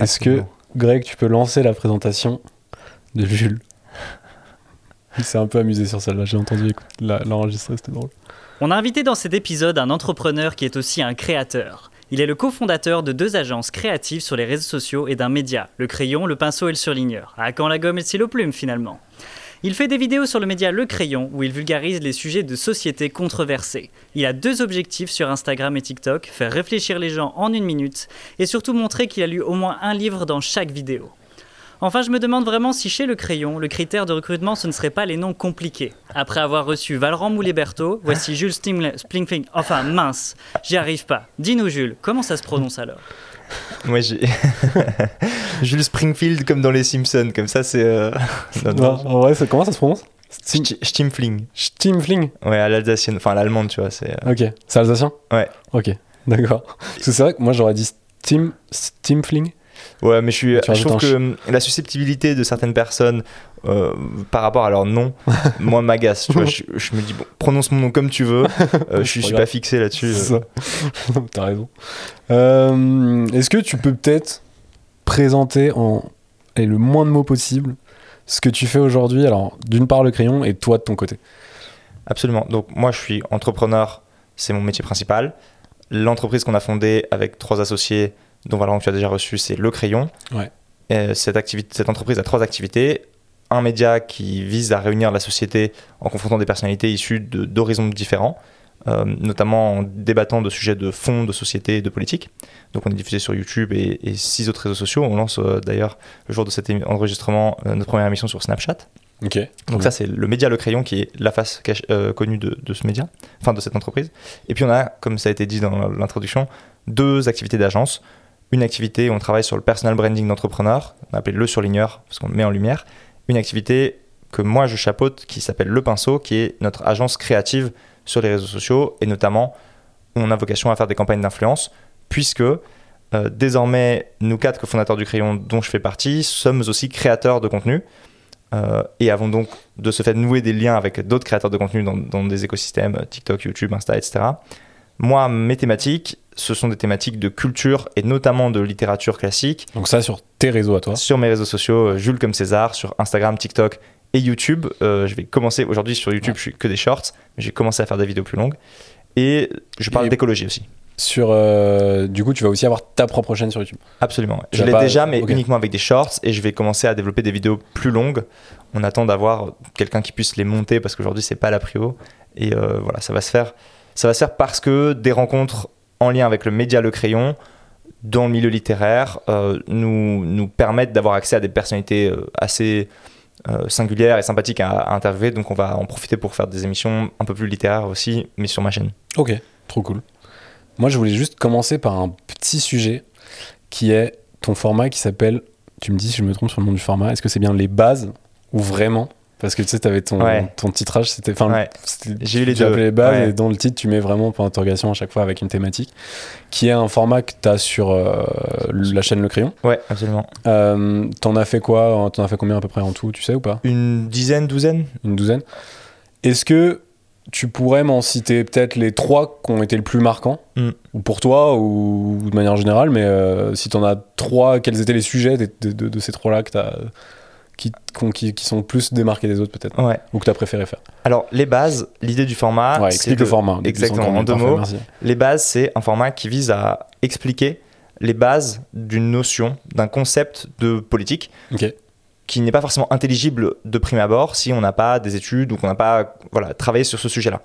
Est-ce que. Greg, tu peux lancer la présentation de Jules Il s'est un peu amusé sur celle-là, j'ai entendu l'enregistrer, c'était drôle. On a invité dans cet épisode un entrepreneur qui est aussi un créateur. Il est le cofondateur de deux agences créatives sur les réseaux sociaux et d'un média, le crayon, le pinceau et le surligneur. À quand la gomme et le stylo plume finalement Il fait des vidéos sur le média Le Crayon où il vulgarise les sujets de société controversés. Il a deux objectifs sur Instagram et TikTok, faire réfléchir les gens en une minute et surtout montrer qu'il a lu au moins un livre dans chaque vidéo. Enfin, je me demande vraiment si chez Le Crayon, le critère de recrutement, ce ne serait pas les noms compliqués. Après avoir reçu Valran Moulet-Berthaud, voici Jules Splingfing. Enfin, mince, j'y arrive pas. Dis-nous, Jules, comment ça se prononce alors? Moi, j'ai. Jules Springfield comme dans Les Simpsons, comme ça, c'est. euh. Non, en vrai, comment ça se prononce? Stim- Sti- Stimmfling. Stimfling Ouais, à l'alsacienne, enfin à l'allemande, tu vois. C'est. euh, Ok, c'est alsacien? Ouais. Ok, d'accord. Parce que c'est vrai que moi j'aurais dit Stim, Stimfling. Ouais, mais je, suis, je trouve que la susceptibilité de certaines personnes euh, par rapport à leur nom, moi, m'agace. Tu vois, je, je me dis, bon, prononce mon nom comme tu veux. euh, je suis, je suis pas fixé là-dessus. Euh. T'as raison. Euh, Est-ce que tu peux peut-être présenter en et le moins de mots possible ce que tu fais aujourd'hui Alors, d'une part le crayon et toi de ton côté? Absolument. Donc moi, je suis entrepreneur, c'est mon métier principal. L'entreprise qu'on a fondée avec trois associés, dont Valorant que tu as déjà reçu, c'est Le Crayon. Ouais. Et cette, activité, cette entreprise a trois activités. Un média qui vise à réunir la société en confrontant des personnalités issues d'horizons différents, euh, notamment en débattant de sujets de fond, de société et de politique. Donc on est diffusé sur YouTube et, et six autres réseaux sociaux. On lance euh, d'ailleurs le jour de cet enregistrement euh, notre première émission sur Snapchat. Donc ça, c'est le média Le Crayon qui est la face connue de, de ce média, enfin de cette entreprise. Et puis on a, comme ça a été dit dans l'introduction, deux activités d'agence. Une activité où on travaille sur le personal branding d'entrepreneur, on a appelé le surligneur parce qu'on le met en lumière. Une activité que moi je chapeaute qui s'appelle Le Pinceau, qui est notre agence créative sur les réseaux sociaux et notamment on a vocation à faire des campagnes d'influence puisque euh, désormais nous quatre cofondateurs du Crayon dont je fais partie sommes aussi créateurs de contenu euh, et avons donc de ce fait noué des liens avec d'autres créateurs de contenu dans, dans des écosystèmes TikTok, YouTube, Insta, etc. Moi, mes thématiques, ce sont des thématiques de culture et notamment de littérature classique Donc ça sur tes réseaux à toi. sur mes réseaux sociaux, euh, Jules comme César, sur Instagram, TikTok et YouTube. Euh, je vais commencer aujourd'hui sur YouTube, je suis que des shorts, mais j'ai commencé à faire des vidéos plus longues. Et je parle d'écologie aussi. Sur euh, du coup, tu vas aussi avoir ta propre chaîne sur YouTube. Absolument. ouais. Je l'ai pas- déjà, mais uniquement avec des shorts, et je vais commencer à développer des vidéos plus longues. On attend d'avoir quelqu'un qui puisse les monter parce qu'aujourd'hui c'est pas la prio. Et euh, voilà, ça va se faire. Ça va se faire parce que des rencontres en lien avec le média Le Crayon dans le milieu littéraire euh, nous, nous permettent d'avoir accès à des personnalités euh, assez euh, singulières et sympathiques à, à interviewer. Donc on va en profiter pour faire des émissions un peu plus littéraires aussi, mais sur ma chaîne. Ok, trop cool. Moi, je voulais juste commencer par un petit sujet qui est ton format qui s'appelle. Tu me dis si je me trompe sur le nom du format. Est-ce que c'est bien les bases ou vraiment Parce que tu sais, t'avais ton, Ouais. ton titrage, c'était. Enfin, Ouais. J'ai eu les deux. les bases Ouais. et dans le titre, tu mets vraiment point d'interrogation à chaque fois avec une thématique, qui est un format que tu as sur euh, la chaîne Le Crayon. Ouais, absolument. Euh, T'en as fait quoi T'en as fait combien à peu près en tout Tu sais ou pas? Une dizaine, douzaine Une douzaine Est-ce que tu pourrais m'en citer peut-être les trois qui ont été le plus marquants? Mm. Ou pour toi, ou de manière générale, mais euh, si t'en as trois, quels étaient les sujets de, de- de- de ces trois-là que t'as- qui, qui, qui- qui sont plus démarqués des autres peut-être Ouais. Ou que tu as préféré faire Alors, les bases, l'idée du format. Ouais, explique de- le format. Exactement, en deux mots. merci. Les bases, c'est un format qui vise à expliquer les bases d'une notion, d'un concept de politique qui n'est pas forcément intelligible de prime abord si on n'a pas des études ou qu'on n'a pas voilà, travaillé sur ce sujet-là.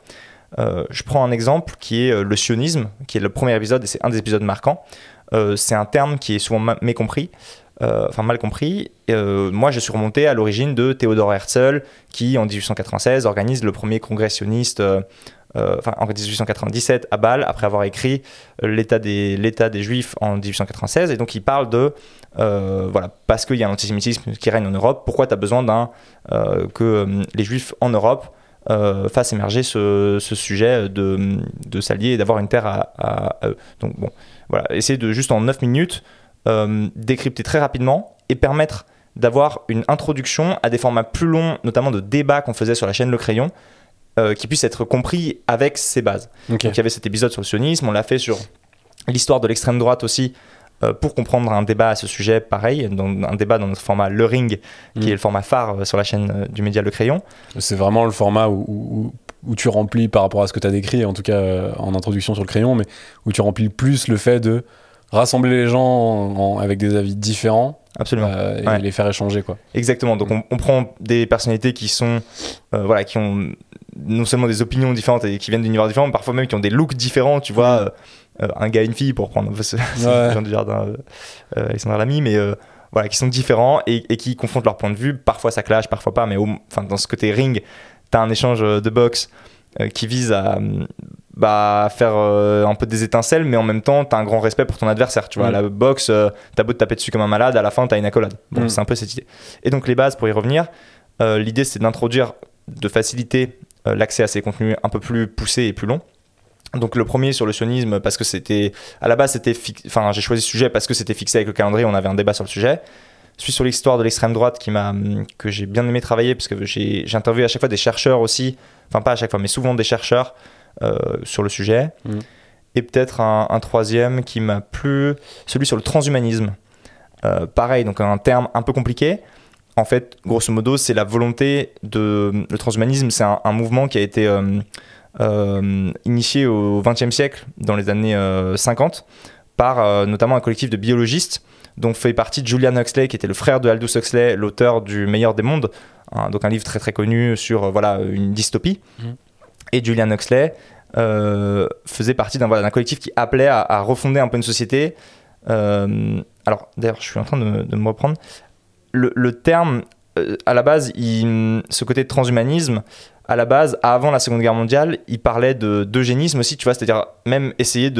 Euh, je prends un exemple qui est euh, le sionisme, qui est le premier épisode et c'est un des épisodes marquants. Euh, c'est un terme qui est souvent mécompris, enfin mal compris. Euh, moi, je suis remonté à l'origine de Théodore Herzl, qui en 1896 organise le premier congrès sioniste euh, euh, en 1897 à Bâle, après avoir écrit euh, l'état des, Juifs en 1896. Et donc il parle de, euh, voilà, parce qu'il y a l'antisémitisme qui règne en Europe, pourquoi tu as besoin d'un, euh, que euh, les Juifs en Europe euh, fassent émerger ce, sujet de, s'allier et d'avoir une terre à eux. Donc bon, voilà, essayer de juste en 9 minutes euh, décrypter très rapidement et permettre d'avoir une introduction à des formats plus longs, notamment de débats qu'on faisait sur la chaîne Le Crayon, euh, qui puissent être compris avec ces bases. Donc il y avait cet épisode sur le sionisme, on l'a fait sur l'histoire de l'extrême droite aussi, euh, pour comprendre un débat à ce sujet pareil, dans, un débat dans notre format Le Ring, qui Mm. est le format phare euh, sur la chaîne du média Le Crayon. C'est vraiment le format où, où- où tu remplis par rapport à ce que tu as décrit, en tout cas euh, en introduction sur le crayon, mais où tu remplis plus le fait de rassembler les gens en- en- avec des avis différents Absolument. euh, et Ouais. les faire échanger. Quoi. Exactement. Donc on, on prend des personnalités qui sont, euh, voilà, qui ont non seulement des opinions différentes et qui viennent d'univers différents, mais parfois même qui ont des looks différents. Tu vois, euh, un gars et une fille pour prendre ce, ce Ouais. genre du jardin, Alexandre Lamy, mais voilà, qui sont différents et, et qui confrontent leur point de vue. Parfois ça clash, parfois pas, mais au- dans ce côté ring, t'as un échange de boxe qui vise à hum, bah, faire euh, un peu des étincelles, mais en même temps, t'as un grand respect pour ton adversaire. Tu vois, Mm. la boxe, euh, t'as beau te taper dessus comme un malade, à la fin, t'as une accolade. Bon, Mm. c'est un peu cette idée. Et donc, les bases, pour y revenir, euh, l'idée, c'est d'introduire, de faciliter euh, l'accès à ces contenus un peu plus poussés et plus longs. Donc, le premier sur le sionisme, parce que c'était, à la base, c'était, fi- enfin, j'ai choisi ce sujet parce que c'était fixé avec le calendrier, on avait un débat sur le sujet. Celui sur l'histoire de l'extrême droite qui m'a, que j'ai bien aimé travailler, parce que j'ai, interviewé à chaque fois des chercheurs aussi, enfin, pas à chaque fois, mais souvent des chercheurs sur le sujet. Mhm. Et peut-être un, un troisième qui m'a plu, celui sur le transhumanisme. Euh, pareil, donc un terme un peu compliqué. En fait, grosso modo, c'est la volonté de. Le transhumanisme, c'est un, un mouvement qui a été euh, euh, initié au XXe siècle, dans les années euh, 50, par euh, notamment un collectif de biologistes dont fait partie Julian Huxley, qui était le frère de Aldous Huxley, l'auteur du Meilleur des mondes, hein, donc un livre très très connu sur euh, voilà une dystopie. Mhm. Et Julian Huxley euh, faisait partie d'un collectif qui appelait à, refonder un peu une société. Euh, alors d'ailleurs, je suis en train de, me reprendre. Le, terme, euh, à la base, ce côté transhumanisme, à la base, avant la Seconde Guerre mondiale, il parlait de d'eugénisme aussi, tu vois, c'est-à-dire même essayer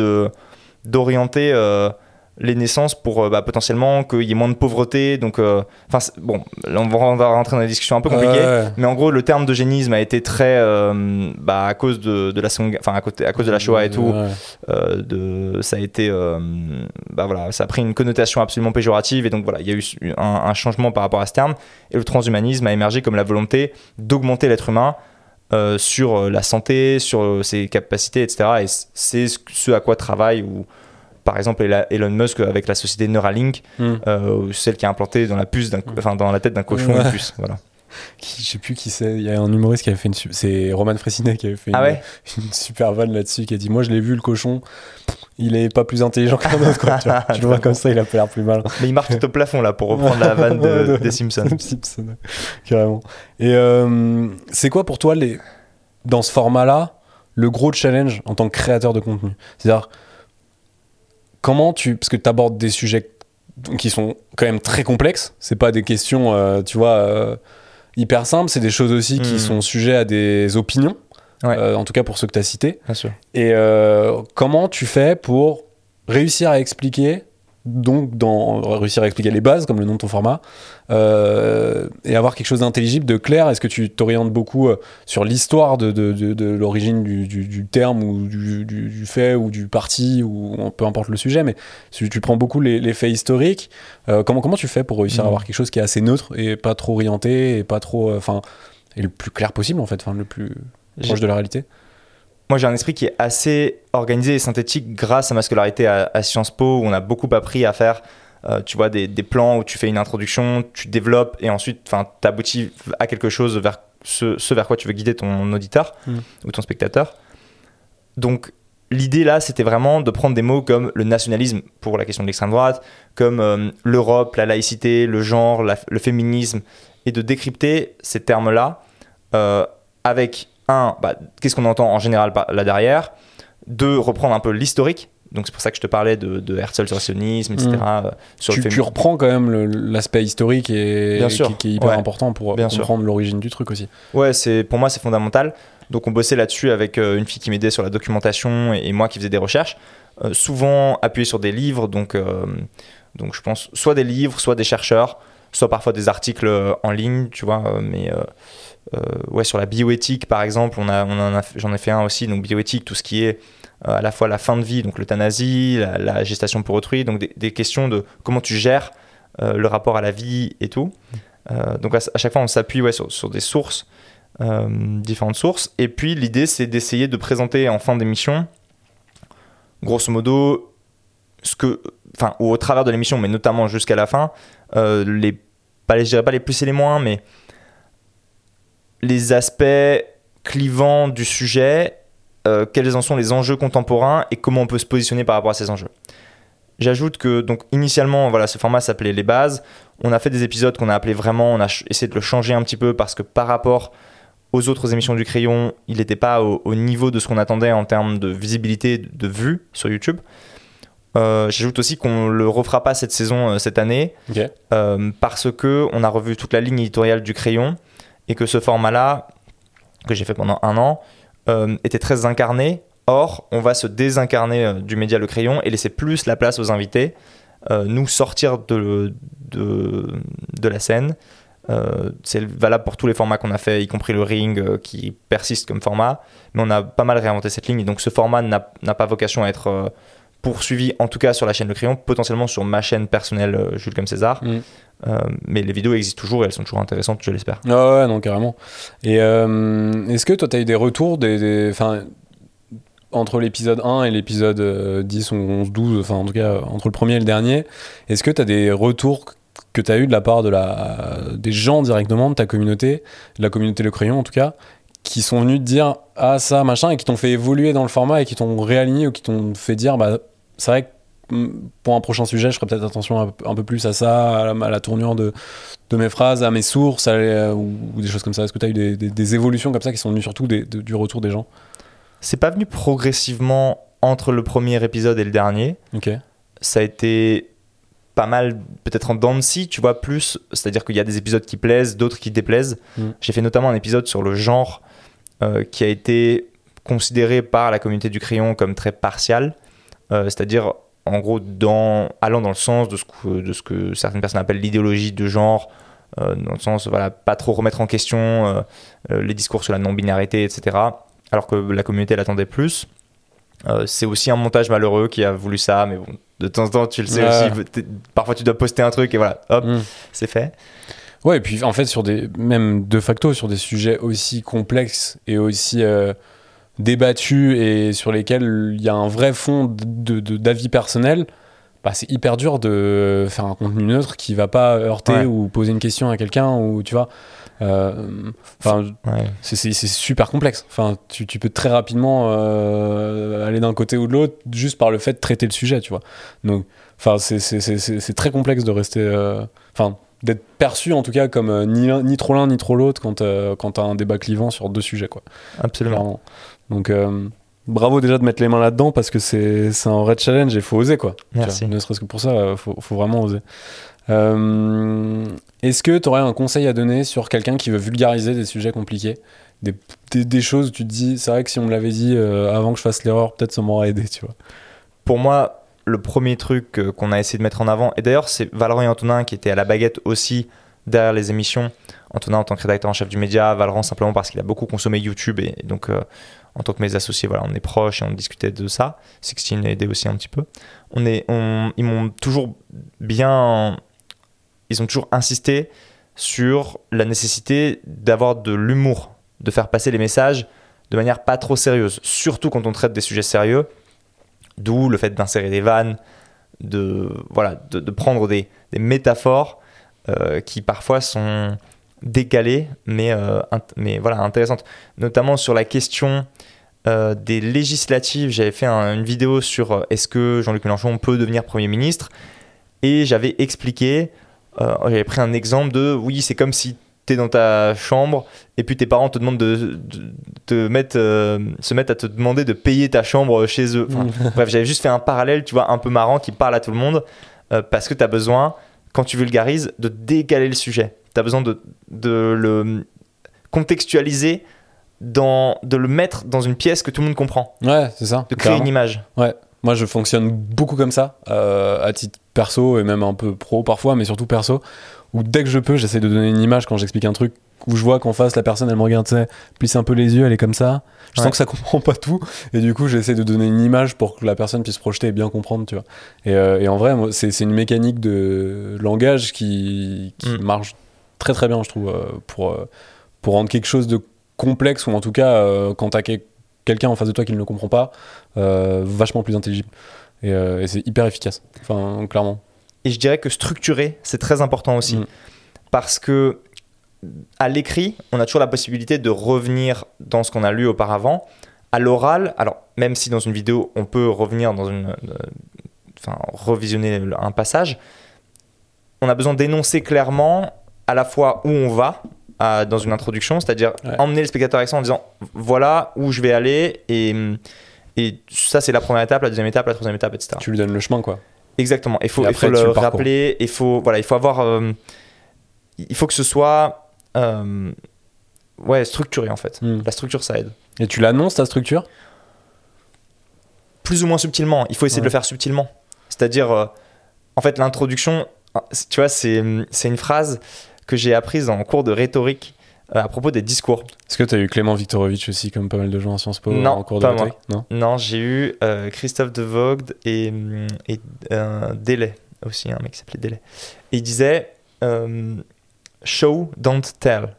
d'orienter euh, les naissances pour euh, bah, potentiellement qu'il y ait moins de pauvreté. Donc, euh, enfin, bon, là on va, on va rentrer dans des discussions un peu compliquées. Ouais. Mais en gros, le terme d'eugénisme a été très, euh, bah, à cause de, de la enfin à, côté- à cause de la Shoah et tout, Ouais. euh, de, ça a été, bah voilà, ça a pris une connotation absolument péjorative et donc voilà, il y a eu un, un changement par rapport à ce terme et le transhumanisme a émergé comme la volonté d'augmenter l'être humain sur la santé, sur ses capacités, etc. Et c'est ce- ce à quoi travaille ou par exemple Elon Musk avec la société Neuralink, Hmm. euh, celle qui a implanté dans la puce, d'un- enfin dans la tête d'un cochon Ouais. une puce. Voilà. Qui- je sais plus qui c'est. Il y a un humoriste qui avait fait une. C'est Roman Fressinet qui avait fait une, Ah ouais une super vanne là-dessus qui a dit Moi je l'ai vu le cochon, il est pas plus intelligent qu'un autre. Quoi, tu vois. tu le vois comme ça, il a pas l'air plus mal. Mais il marche tout au plafond là pour reprendre la vanne de- Ouais, de- des Simpsons. Simpson, carrément. Et euh, c'est quoi pour toi, les... dans ce format-là, le gros challenge en tant que créateur de contenu? C'est-à-dire, comment tu. Parce que tu abordes des sujets qui sont quand même très complexes, c'est pas des questions, euh, tu vois, euh, hyper simples, c'est des choses aussi qui Hmm. sont sujets à des opinions, Ouais. euh, en tout cas pour ceux que tu as cités. Bien sûr. Et comment tu fais pour réussir à expliquer, donc dans, réussir à expliquer les bases, comme le nom de ton format, euh, et avoir quelque chose d'intelligible, de clair Est-ce que tu t'orientes beaucoup euh, sur l'histoire de, de, de- de l'origine du, du- du terme ou du, du- fait ou du parti, ou peu importe le sujet, mais si tu prends beaucoup les, les faits historiques, euh, comment, comment tu fais pour réussir à Mhm. avoir quelque chose qui est assez neutre et pas trop orienté et pas trop... Enfin, et le plus clair possible en fait, enfin, le plus proche de la réalité? Moi, j'ai un esprit qui est assez organisé et synthétique grâce à ma scolarité à, à Sciences Po, où on a beaucoup appris à faire, euh, tu vois, des, des plans où tu fais une introduction, tu développes et ensuite, enfin, t'aboutis à quelque chose vers ce, ce vers quoi tu veux guider ton auditeur Mm. ou ton spectateur. Donc, l'idée là, c'était vraiment de prendre des mots comme le nationalisme pour la question de l'extrême droite, comme euh, l'Europe, la laïcité, le genre, la- le féminisme, et de décrypter ces termes-là euh, avec un, bah, qu'est-ce qu'on entend en général par là derrière, deux, reprendre un peu l'historique. Donc c'est pour ça que je te parlais de, de Herzl sur le sionisme, etc. Mm. euh, sur tu, le tu féminisme. reprends quand même l'aspect historique et Bien sûr, qui, qui est hyper ouais. important pour Bien comprendre l'origine du truc aussi. Ouais, c'est pour moi c'est fondamental. Donc on bossait là-dessus avec euh, une fille qui m'aidait sur la documentation et, et moi qui faisais des recherches. Euh, souvent appuyé sur des livres, donc, euh, donc je pense soit des livres, soit des chercheurs, soit parfois des articles euh, en ligne, tu vois. euh, mais euh, ouais, sur la bioéthique par exemple, on a, j'en ai fait un aussi. Donc bioéthique, tout ce qui est à la fois la fin de vie, donc l'euthanasie, la, gestation pour autrui, donc des, questions de comment tu gères le rapport à la vie et tout. Donc à, chaque fois, on s'appuie ouais, sur, des sources, différentes sources. Et puis l'idée, c'est d'essayer de présenter en fin d'émission, grosso modo, ce que, enfin, ou au travers de l'émission, mais notamment jusqu'à la fin, les, pas les, je dirais pas les plus et les moins, mais les aspects clivants du sujet, euh, quels en sont les enjeux contemporains et comment on peut se positionner par rapport à ces enjeux. J'ajoute que donc initialement voilà ce format s'appelait les bases. On a fait des épisodes qu'on a appelé vraiment, on a essayé de le changer un petit peu parce que par rapport aux autres émissions du crayon, il n'était pas au, au niveau de ce qu'on attendait en termes de visibilité, de vues sur YouTube. Euh, J'ajoute aussi qu'on le refera pas cette saison euh, cette année euh, parce que on a revu toute la ligne éditoriale du crayon et que ce format-là que j'ai fait pendant un an était très incarné. Or, on va se désincarner du média Le Crayon et laisser plus la place aux invités, nous sortir de, de, de la scène. C'est valable pour tous les formats qu'on a fait, y compris le ring qui persiste comme format. Mais on a pas mal réinventé cette ligne. Et donc ce format n'a pas vocation à être poursuivi, en tout cas sur la chaîne Le Crayon, potentiellement sur ma chaîne personnelle euh, Jules comme César. Mm. Euh, mais les vidéos existent toujours et elles sont toujours intéressantes, je l'espère. Ah ouais, non, carrément. Et euh, est-ce que toi, tu as eu des retours des, des- entre l'épisode 1 et l'épisode euh, 10 ou 11, 12, enfin en tout cas entre le premier et le dernier, est-ce que tu as des retours que tu as eu de la part de la, des gens directement de ta communauté, de la communauté Le Crayon en tout cas, qui sont venus te dire ah ça machin et qui t'ont fait évoluer dans le format et qui t'ont réaligné ou qui t'ont fait dire bah c'est vrai que mm, pour un prochain sujet je ferai peut-être attention un, peu- un peu plus à ça, à la, à la tournure de, de mes phrases, à mes sources à les- ou, ou des choses comme ça. Est-ce que tu as eu des, des- des évolutions comme ça qui sont venues surtout des- de- du retour des gens? C'est pas venu progressivement entre le premier épisode et le dernier. Ok. Ça a été pas mal, peut-être en dents de scie, tu vois, plus. C'est-à-dire qu'il y a des épisodes qui plaisent, d'autres qui déplaisent. Mm. J'ai fait notamment un épisode sur le genre euh, qui a été considéré par la communauté du crayon comme très partial. Euh, C'est-à-dire, en gros, dans, allant dans le sens de ce que, de ce que certaines personnes appellent l'idéologie de genre. euh, dans le sens, voilà, pas trop remettre en question euh, euh, les discours sur la non-binarité, etc. Alors que la communauté l'attendait plus. C'est aussi un montage malheureux qui a voulu ça, mais bon, de temps en temps, tu le sais Ouais. aussi, parfois tu dois poster un truc et voilà, hop, Mm. c'est fait. Ouais, et puis en fait, sur des, même de facto, sur des sujets aussi complexes et aussi débattus et sur lesquels il y a un vrai fond de- d'avis personnel, bah, c'est hyper dur de faire un contenu neutre qui va pas heurter Ouais. ou poser une question à quelqu'un ou tu vois. euh, Ouais. c'est- super complexe. Enfin, tu, tu peux très rapidement euh, aller d'un côté ou de l'autre juste par le fait de traiter le sujet, tu vois. Donc, enfin, c'est- très complexe de rester, euh, enfin, d'être perçu en tout cas comme euh, ni, ni trop l'un ni trop l'autre quand, quand t'as un débat clivant sur deux sujets, quoi. Absolument. Clairement. Donc, euh, bravo déjà de mettre les mains là-dedans parce que c'est un vrai challenge et il faut oser, quoi. Merci. vois, ne serait-ce que pour ça, il faut, faut vraiment oser. Euh, Est-ce que tu aurais un conseil à donner sur quelqu'un qui veut vulgariser des sujets compliqués? Des, des, des choses où tu te dis, c'est vrai que si on me l'avait dit euh, avant que je fasse l'erreur, peut-être ça m'aurait aidé, tu vois? Pour moi, le premier truc euh, qu'on a essayé de mettre en avant, et d'ailleurs c'est Valorant et Antonin qui étaient à la baguette aussi derrière les émissions. Antonin en tant que rédacteur en chef du média, Valorant simplement parce qu'il a beaucoup consommé YouTube et, et donc euh, en tant que mes associés, voilà, on est proches et on discutait de ça. Sixteen a aidé aussi un petit peu. On est, ils m'ont toujours bien, ils ont toujours insisté sur la nécessité d'avoir de l'humour, de faire passer les messages de manière pas trop sérieuse, surtout quand on traite des sujets sérieux. D'où le fait d'insérer des vannes, de, voilà, de, prendre des, des métaphores euh, qui parfois sont décalées, mais, euh, mais voilà, intéressantes. Notamment sur la question euh, des législatives, j'avais fait un- une vidéo sur euh, est-ce que Jean-Luc Mélenchon peut devenir Premier ministre? Et j'avais expliqué, j'avais pris un exemple de oui, c'est comme si tu es dans ta chambre et puis tes parents te demandent de, de mettre, euh, se mettre à te demander de payer ta chambre chez eux. Enfin, Bref, j'avais juste fait un parallèle, tu vois, un peu marrant qui parle à tout le monde euh, parce que tu as besoin, quand tu vulgarises, de décaler le sujet. Tu as besoin de, de le contextualiser dans, de le mettre dans une pièce que tout le monde comprend, Ouais, c'est ça. de créer une image. Moi, je fonctionne beaucoup comme ça, euh, à titre perso et même un peu pro parfois, mais surtout perso, où dès que je peux, j'essaie de donner une image quand j'explique un truc, où je vois qu'en face, la personne, elle me regarde, tu sais, plisse un peu les yeux, elle est comme ça. Je Ouais. sens que ça comprend pas tout, et du coup, j'essaie de donner une image pour que la personne puisse projeter et bien comprendre, tu vois. Et, euh, et en vrai, c'est une mécanique de langage qui, qui Mm. marche très très bien, je trouve, euh, pour, euh, pour rendre quelque chose de complexe, ou en tout cas, euh, quand t'as quel- quelqu'un en face de toi qui ne le comprend pas, vachement plus intelligible. Et, et c'est hyper efficace. Enfin, clairement. Et je dirais que structurer, c'est très important aussi. Mm. Parce que à l'écrit, on a toujours la possibilité de revenir dans ce qu'on a lu auparavant. À l'oral, alors même si dans une vidéo, on peut revenir dans une. euh, Enfin, revisionner un passage, on a besoin d'énoncer clairement à la fois où on va à- dans une introduction, c'est-à-dire Ouais. emmener le spectateur avec ça en disant voilà où je vais aller et. Et ça, c'est la première étape, la deuxième étape, la troisième étape, etc. Tu lui donnes le chemin, quoi. Exactement. Il faut, Et il après, faut le rappeler. Il faut, voilà, il faut avoir. euh, il faut que ce soit. euh, ouais, structuré en fait. Mm. La structure, ça aide. Et tu l'annonces, ta structure? Plus ou moins subtilement. Il faut essayer de le faire subtilement. C'est-à-dire, euh, en fait, l'introduction, euh, tu vois, c'est c'est une phrase que j'ai apprise en cours de rhétorique euh, à propos des discours. Est-ce que tu as eu Clément Viktorovitch aussi, comme pas mal de gens à Sciences Po Non, en cours de rhétorique? Non? Non, j'ai eu euh, Christophe de Vogt et, hum, et euh, Delay aussi, un mec qui s'appelait Delay. Et il disait euh, Show, don't tell.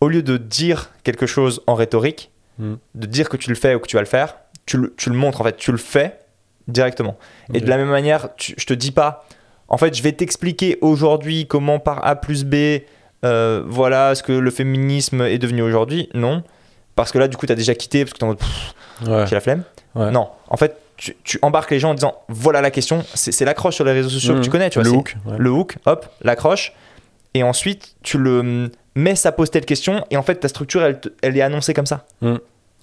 Au lieu de dire quelque chose en rhétorique, Mm. de dire que tu le fais ou que tu vas le faire, tu le, tu le montres en fait, tu le fais directement. Et de la même manière, tu- je te dis pas, en fait, je vais t'expliquer aujourd'hui comment par A plus B, euh, voilà ce que le féminisme est devenu aujourd'hui. Non. Parce que là, du coup, tu as déjà quitté parce que t'es en mode, pff, Ouais. j'ai la flemme. Ouais. Non, en fait, tu, tu embarques les gens en disant voilà la question, c'est l'accroche sur les réseaux sociaux que tu connais, tu vois. Le hook. ouais. Le hook, hop, l'accroche. Et ensuite, tu le hum, mets, ça pose telle question. Et en fait, ta structure, elle, elle est annoncée comme ça. Ah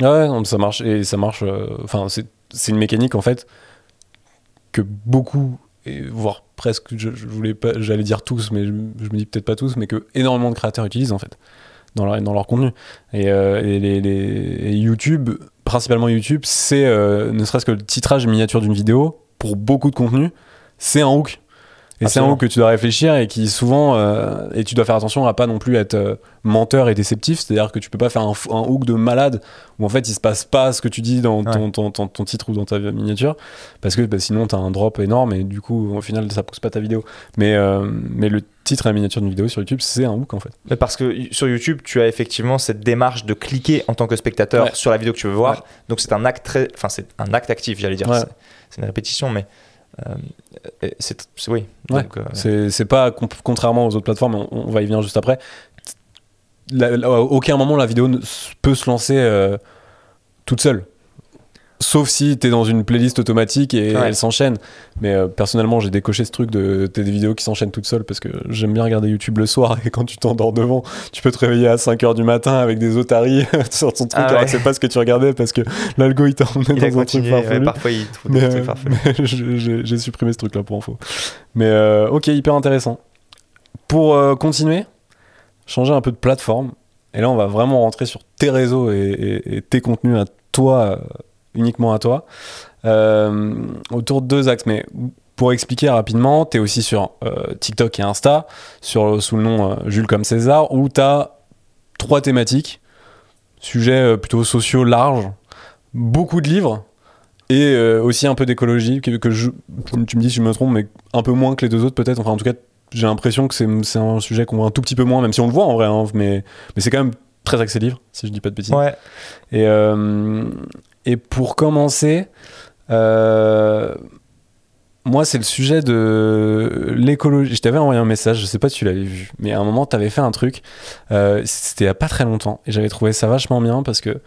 ouais, non, ça marche. Et ça marche. euh, Enfin, c'est une mécanique, en fait, que beaucoup, et voire presque, je, voulais pas, j'allais dire tous, mais je, me dis peut-être pas tous, mais que énormément de créateurs utilisent, en fait, dans leur, dans leur contenu. Et, euh, et les, et YouTube, principalement YouTube, c'est euh, ne serait-ce que le titrage miniature d'une vidéo, pour beaucoup de contenu, c'est un hook. Et c'est un hook que tu dois réfléchir et qui souvent euh, et tu dois faire attention à pas non plus être euh, menteur et déceptif c'est-à-dire que tu peux pas faire un, hook de malade où en fait il se passe pas ce que tu dis dans ton, Ouais. ton, ton- ton titre ou dans ta miniature parce que bah, sinon t'as un drop énorme et du coup au final ça pousse pas ta vidéo mais, euh, mais le titre et la miniature d'une vidéo sur YouTube c'est un hook en fait Mais parce que sur YouTube, tu as effectivement cette démarche de cliquer en tant que spectateur Ouais. sur la vidéo que tu veux voir. Ouais. Donc c'est un acte très, enfin c'est un acte actif, j'allais dire. C'est une répétition, mais euh, euh, c'est oui. Ouais. Donc, euh, c'est c'est pas contrairement aux autres plateformes on, on va y venir juste après La- la- à aucun moment la vidéo ne peut se lancer euh, toute seule sauf si t'es dans une playlist automatique et Ouais. elle s'enchaîne mais euh, personnellement j'ai décoché ce truc de t'as des vidéos qui s'enchaînent toutes seules parce que j'aime bien regarder YouTube le soir et quand tu t'endors devant tu peux te réveiller à 5h du matin avec des otaries sur ton truc Ah alors ouais. que c'est pas ce que tu regardais parce que l'algo il t'a emmené il dans un truc continué. ouais, farfelu parfois, il trouve des euh, trucs j'ai supprimé ce truc là pour info. Mais euh, ok, hyper intéressant. Pour continuer, changer un peu de plateforme. Et là, on va vraiment rentrer sur tes réseaux et, et- et tes contenus à toi, uniquement à toi, euh, autour de deux axes. Mais pour expliquer rapidement, tu es aussi sur euh, TikTok et Insta, sur, sous le nom euh, Jules comme César, où tu as trois thématiques, sujets plutôt sociaux larges, beaucoup de livres et aussi un peu d'écologie que, que je, tu me dis si je me trompe mais un peu moins que les deux autres peut-être enfin en tout cas j'ai l'impression que c'est c'est un sujet qu'on voit un tout petit peu moins même si on le voit en vrai hein, mais, mais c'est quand même très axé livre si je dis pas de bêtises Ouais. et, euh, et pour commencer euh, moi c'est le sujet de l'écologie je t'avais envoyé un message je sais pas si tu l'avais vu mais à un moment t'avais fait un truc euh, c'était il y a pas très longtemps et j'avais trouvé ça vachement bien parce que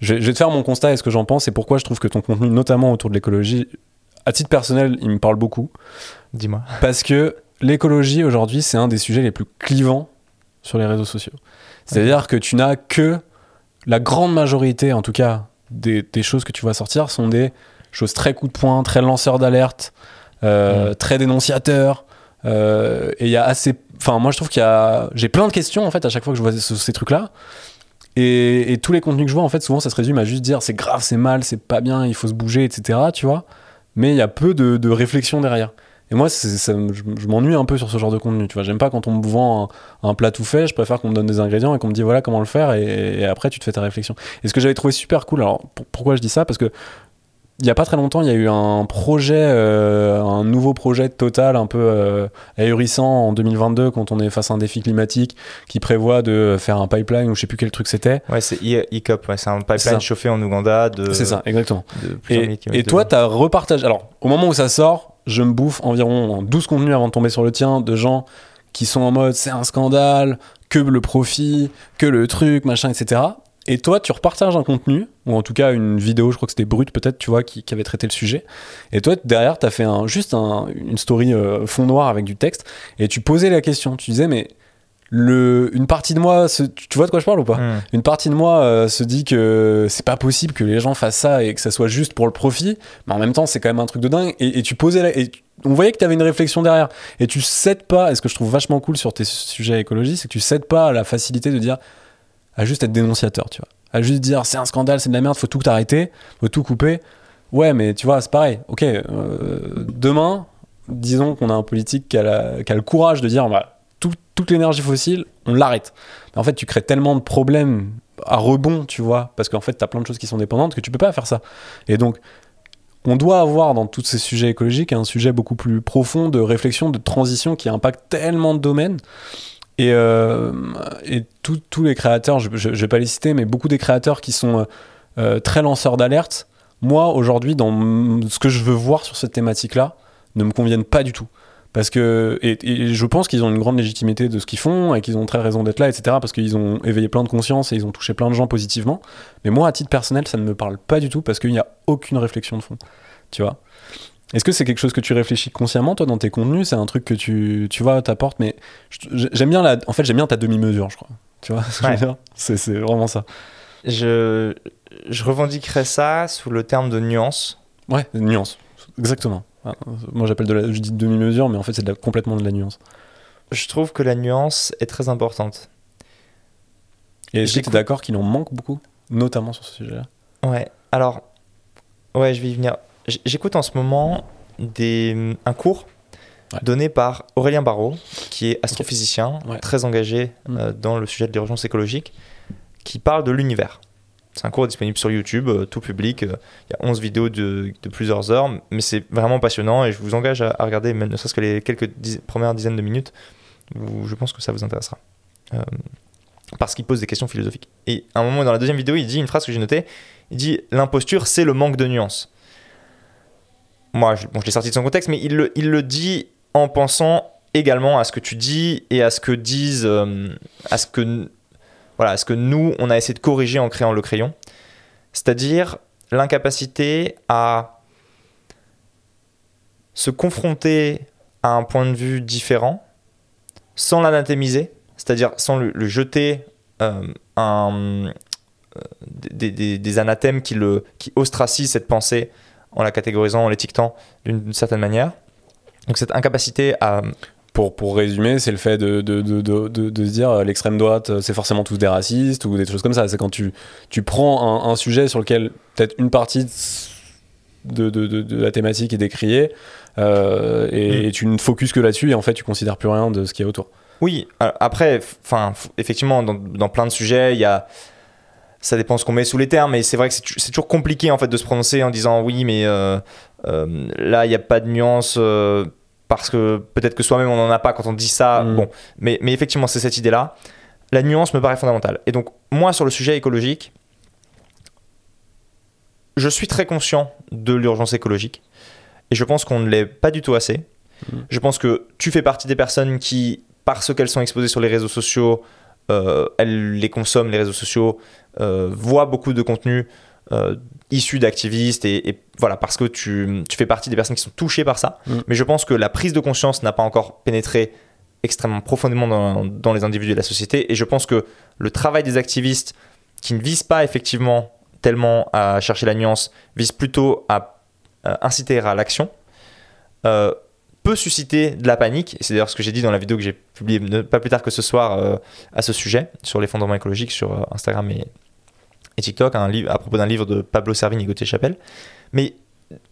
je vais, je vais te faire mon constat et ce que j'en pense et pourquoi je trouve que ton contenu, notamment autour de l'écologie, à titre personnel, il me parle beaucoup. Dis-moi. Parce que l'écologie, aujourd'hui, c'est un des sujets les plus clivants sur les réseaux sociaux. C'est-à-dire que tu n'as que la grande majorité, en tout cas, des, des choses que tu vois sortir sont des choses très coup de poing, très lanceurs d'alerte, euh, très dénonciateurs. euh, et il y a assez. Enfin, moi, je trouve qu'il y a. J'ai plein de questions, en fait, à chaque fois que je vois ce- ces trucs-là. Et, et tous les contenus que je vois, en fait, souvent, ça se résume à juste dire c'est grave, c'est mal, c'est pas bien, il faut se bouger, etc. Tu vois Mais il y a peu de, de réflexion derrière. Et moi, ça je, je m'ennuie un peu sur ce genre de contenu. Tu vois, j'aime pas quand on me vend un, un plat tout fait. Je préfère qu'on me donne des ingrédients et qu'on me dit voilà comment le faire. Et, et après, tu te fais ta réflexion. Et ce que j'avais trouvé super cool. Alors, pour- pourquoi je dis ça? Parce que il y a pas très longtemps, il y a eu un projet, euh, un nouveau projet de Total un peu euh, ahurissant en 2022 quand on est face à un défi climatique qui prévoit de faire un pipeline ou je sais plus quel truc c'était. Ouais, c'est ECOP, ouais, c'est un pipeline chauffé en Ouganda de. C'est ça, exactement. de Et, et toi, tu as repartagé. Alors, au moment où ça sort, je me bouffe environ 12 contenus avant de tomber sur le tien de gens qui sont en mode c'est un scandale, que le profit, que le truc, machin, etc. Et toi, tu repartages un contenu, ou en tout cas une vidéo, je crois que c'était Brut peut-être, tu vois, qui, avait traité le sujet. Et toi, derrière, tu as fait un, juste un- une story euh, fond noir avec du texte, et tu posais la question. Tu disais, mais le, une partie de moi, se- tu vois de quoi je parle ou pas Hmm. une partie de moi euh, se dit que c'est pas possible que les gens fassent ça et que ça soit juste pour le profit, mais en même temps, c'est quand même un truc de dingue. Et, et tu posais la- et on voyait que tu avais une réflexion derrière. Et tu cèdes pas, et ce que je trouve vachement cool sur tes sujets écologie, c'est que tu cèdes pas à la facilité de dire, à juste être dénonciateur, tu vois. À juste dire, c'est un scandale, c'est de la merde, faut tout arrêter, faut tout couper. Ouais, mais tu vois, c'est pareil. Ok, euh, demain, disons qu'on a un politique qui a, la- qui a le courage de dire, bah, tout- toute l'énergie fossile, on l'arrête. En fait, tu crées tellement de problèmes à rebond, tu vois, parce qu'en fait, tu as plein de choses qui sont dépendantes que tu peux pas faire ça. Et donc, on doit avoir dans tous ces sujets écologiques un sujet beaucoup plus profond de réflexion, de transition qui impacte tellement de domaines. Et, euh, tous- les créateurs, je, je vais pas les citer, mais beaucoup des créateurs qui sont euh, euh, très lanceurs d'alerte, moi aujourd'hui, dans ce que je veux voir sur cette thématique-là, ne me conviennent pas du tout. Parce que, et, et je pense qu'ils ont une grande légitimité de ce qu'ils font et qu'ils ont très raison d'être là, etc. Parce qu'ils ont éveillé plein de conscience et ils ont touché plein de gens positivement. Mais moi, à titre personnel, ça ne me parle pas du tout parce qu'il n'y a aucune réflexion de fond. Tu vois Est-ce que c'est quelque chose que tu réfléchis consciemment, toi, dans tes contenus? C'est un truc que tu, tu vois, t'apportes, mais j'aime bien la, en fait, j'aime bien ta demi-mesure, je crois. Tu vois ce que je veux dire? C'est c'est vraiment ça. Je, je revendiquerais ça sous le terme de nuance. Ouais, nuance. Exactement. Ah, Moi, j'appelle de la, je dis demi-mesure, mais en fait, c'est de la- complètement de la nuance. Je trouve que la nuance est très importante. Et est-ce que tu J'écoute- es d'accord qu'il en manque beaucoup, notamment sur ce sujet-là? Ouais, alors, ouais, je vais y venir. J'écoute en ce moment des, un cours Ouais. donné par Aurélien Barraud, qui est astrophysicien, Ouais. très engagé Mm. euh, dans le sujet de l'urgence écologique, qui parle de l'univers. C'est un cours disponible sur YouTube, euh, tout public. euh, Il y a 11 vidéos de, plusieurs heures, mais c'est vraiment passionnant et je vous engage à, regarder, même ne serait-ce que les quelques premières dizaines de minutes, où je pense que ça vous intéressera. Euh, parce qu'il pose des questions philosophiques. Et à un moment dans la deuxième vidéo, il dit une phrase que j'ai notée il dit L'imposture, c'est le manque de nuances. Moi, je, bon, je l'ai sorti de son contexte, mais il le, il le dit en pensant également à ce que tu dis et à ce que disent. à, ce que, voilà, ce que nous, on a essayé de corriger en créant le crayon. C'est-à-dire l'incapacité à se confronter à un point de vue différent sans l'anathémiser, c'est-à-dire sans le, jeter euh, euh, des anathèmes qui, le, qui ostracisent cette pensée en la catégorisant, en l'étiquetant d'une certaine manière. Donc cette incapacité à... Pour, pour résumer, c'est le fait de, de, de, de, de- se dire euh, l'extrême droite, euh, c'est forcément tous des racistes ou des choses comme ça. C'est quand tu, tu prends un, un sujet sur lequel peut-être une partie de, de, la thématique est décriée euh, et, Mm. et tu ne focuses que là-dessus et en fait tu considères plus rien de ce qu'il y a autour. Oui, après, enfin, effectivement, dans, dans plein de sujets, il y a... Ça dépend ce qu'on met sous les termes, mais c'est vrai que c'est toujours compliqué en fait de se prononcer en disant oui, mais euh, euh, là il n'y a pas de nuance euh, parce que peut-être que soi-même on n'en a pas quand on dit ça. Mm. Bon, mais, mais effectivement c'est cette idée-là. La nuance me paraît fondamentale. Et donc moi sur le sujet écologique, je suis très conscient de l'urgence écologique et je pense qu'on ne l'est pas du tout assez. Mm. Je pense que tu fais partie des personnes qui, parce qu'elles sont exposées sur les réseaux sociaux, euh, elles les consomment, les réseaux sociaux, euh, voient beaucoup de contenu issus d'activistes et, et voilà, parce que tu, tu fais partie des personnes qui sont touchées par ça. Mm. Mais je pense que la prise de conscience n'a pas encore pénétré extrêmement profondément dans, dans les individus de la société et je pense que le travail des activistes qui ne visent pas effectivement tellement à chercher la nuance, visent plutôt à euh, inciter à l'action, euh, peut susciter de la panique. C'est d'ailleurs ce que j'ai dit dans la vidéo que j'ai publiée pas plus tard que ce soir euh, à ce sujet, sur les fondements écologiques, sur euh, Instagram et, et TikTok, un livre, à propos d'un livre de Pablo Servigne et Gauthier Chapelle. Mais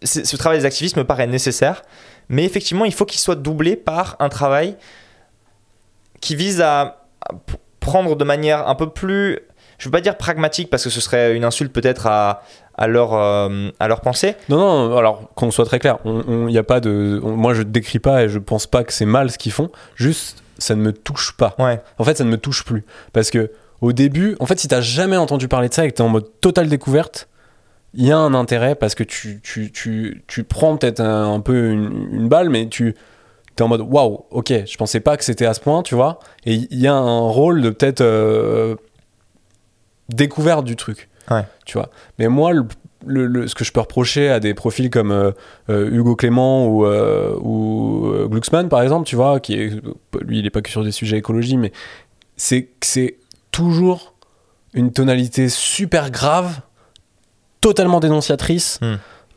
ce travail des activistes me paraît nécessaire, mais effectivement, il faut qu'il soit doublé par un travail qui vise à, prendre de manière un peu plus, je veux pas dire pragmatique parce que ce serait une insulte peut-être à, à leur, euh, à leur pensée. Non, non, alors qu'on soit très clair, on, on- y a pas de. on- moi, je ne décris pas et je pense pas que c'est mal ce qu'ils font, juste ça ne me touche pas. Ouais, En fait, ça ne me touche plus. Parce que au début, en fait, si t'as jamais entendu parler de ça et que t'es en mode totale découverte, il y a un intérêt parce que tu, tu, tu, tu prends peut-être un, un peu une, une balle, mais tu es en mode waouh, ok, je pensais pas que c'était à ce point, tu vois. Et il y a un rôle de peut-être euh, découverte du truc. Ouais. Tu vois. Mais moi, le, le- le- ce que je peux reprocher à des profils comme euh, euh, Hugo Clément ou, euh, ou Glucksmann, par exemple, tu vois, qui est, lui, il est pas que sur des sujets écologie, mais c'est que c'est toujours une tonalité super grave, totalement dénonciatrice. Hmm.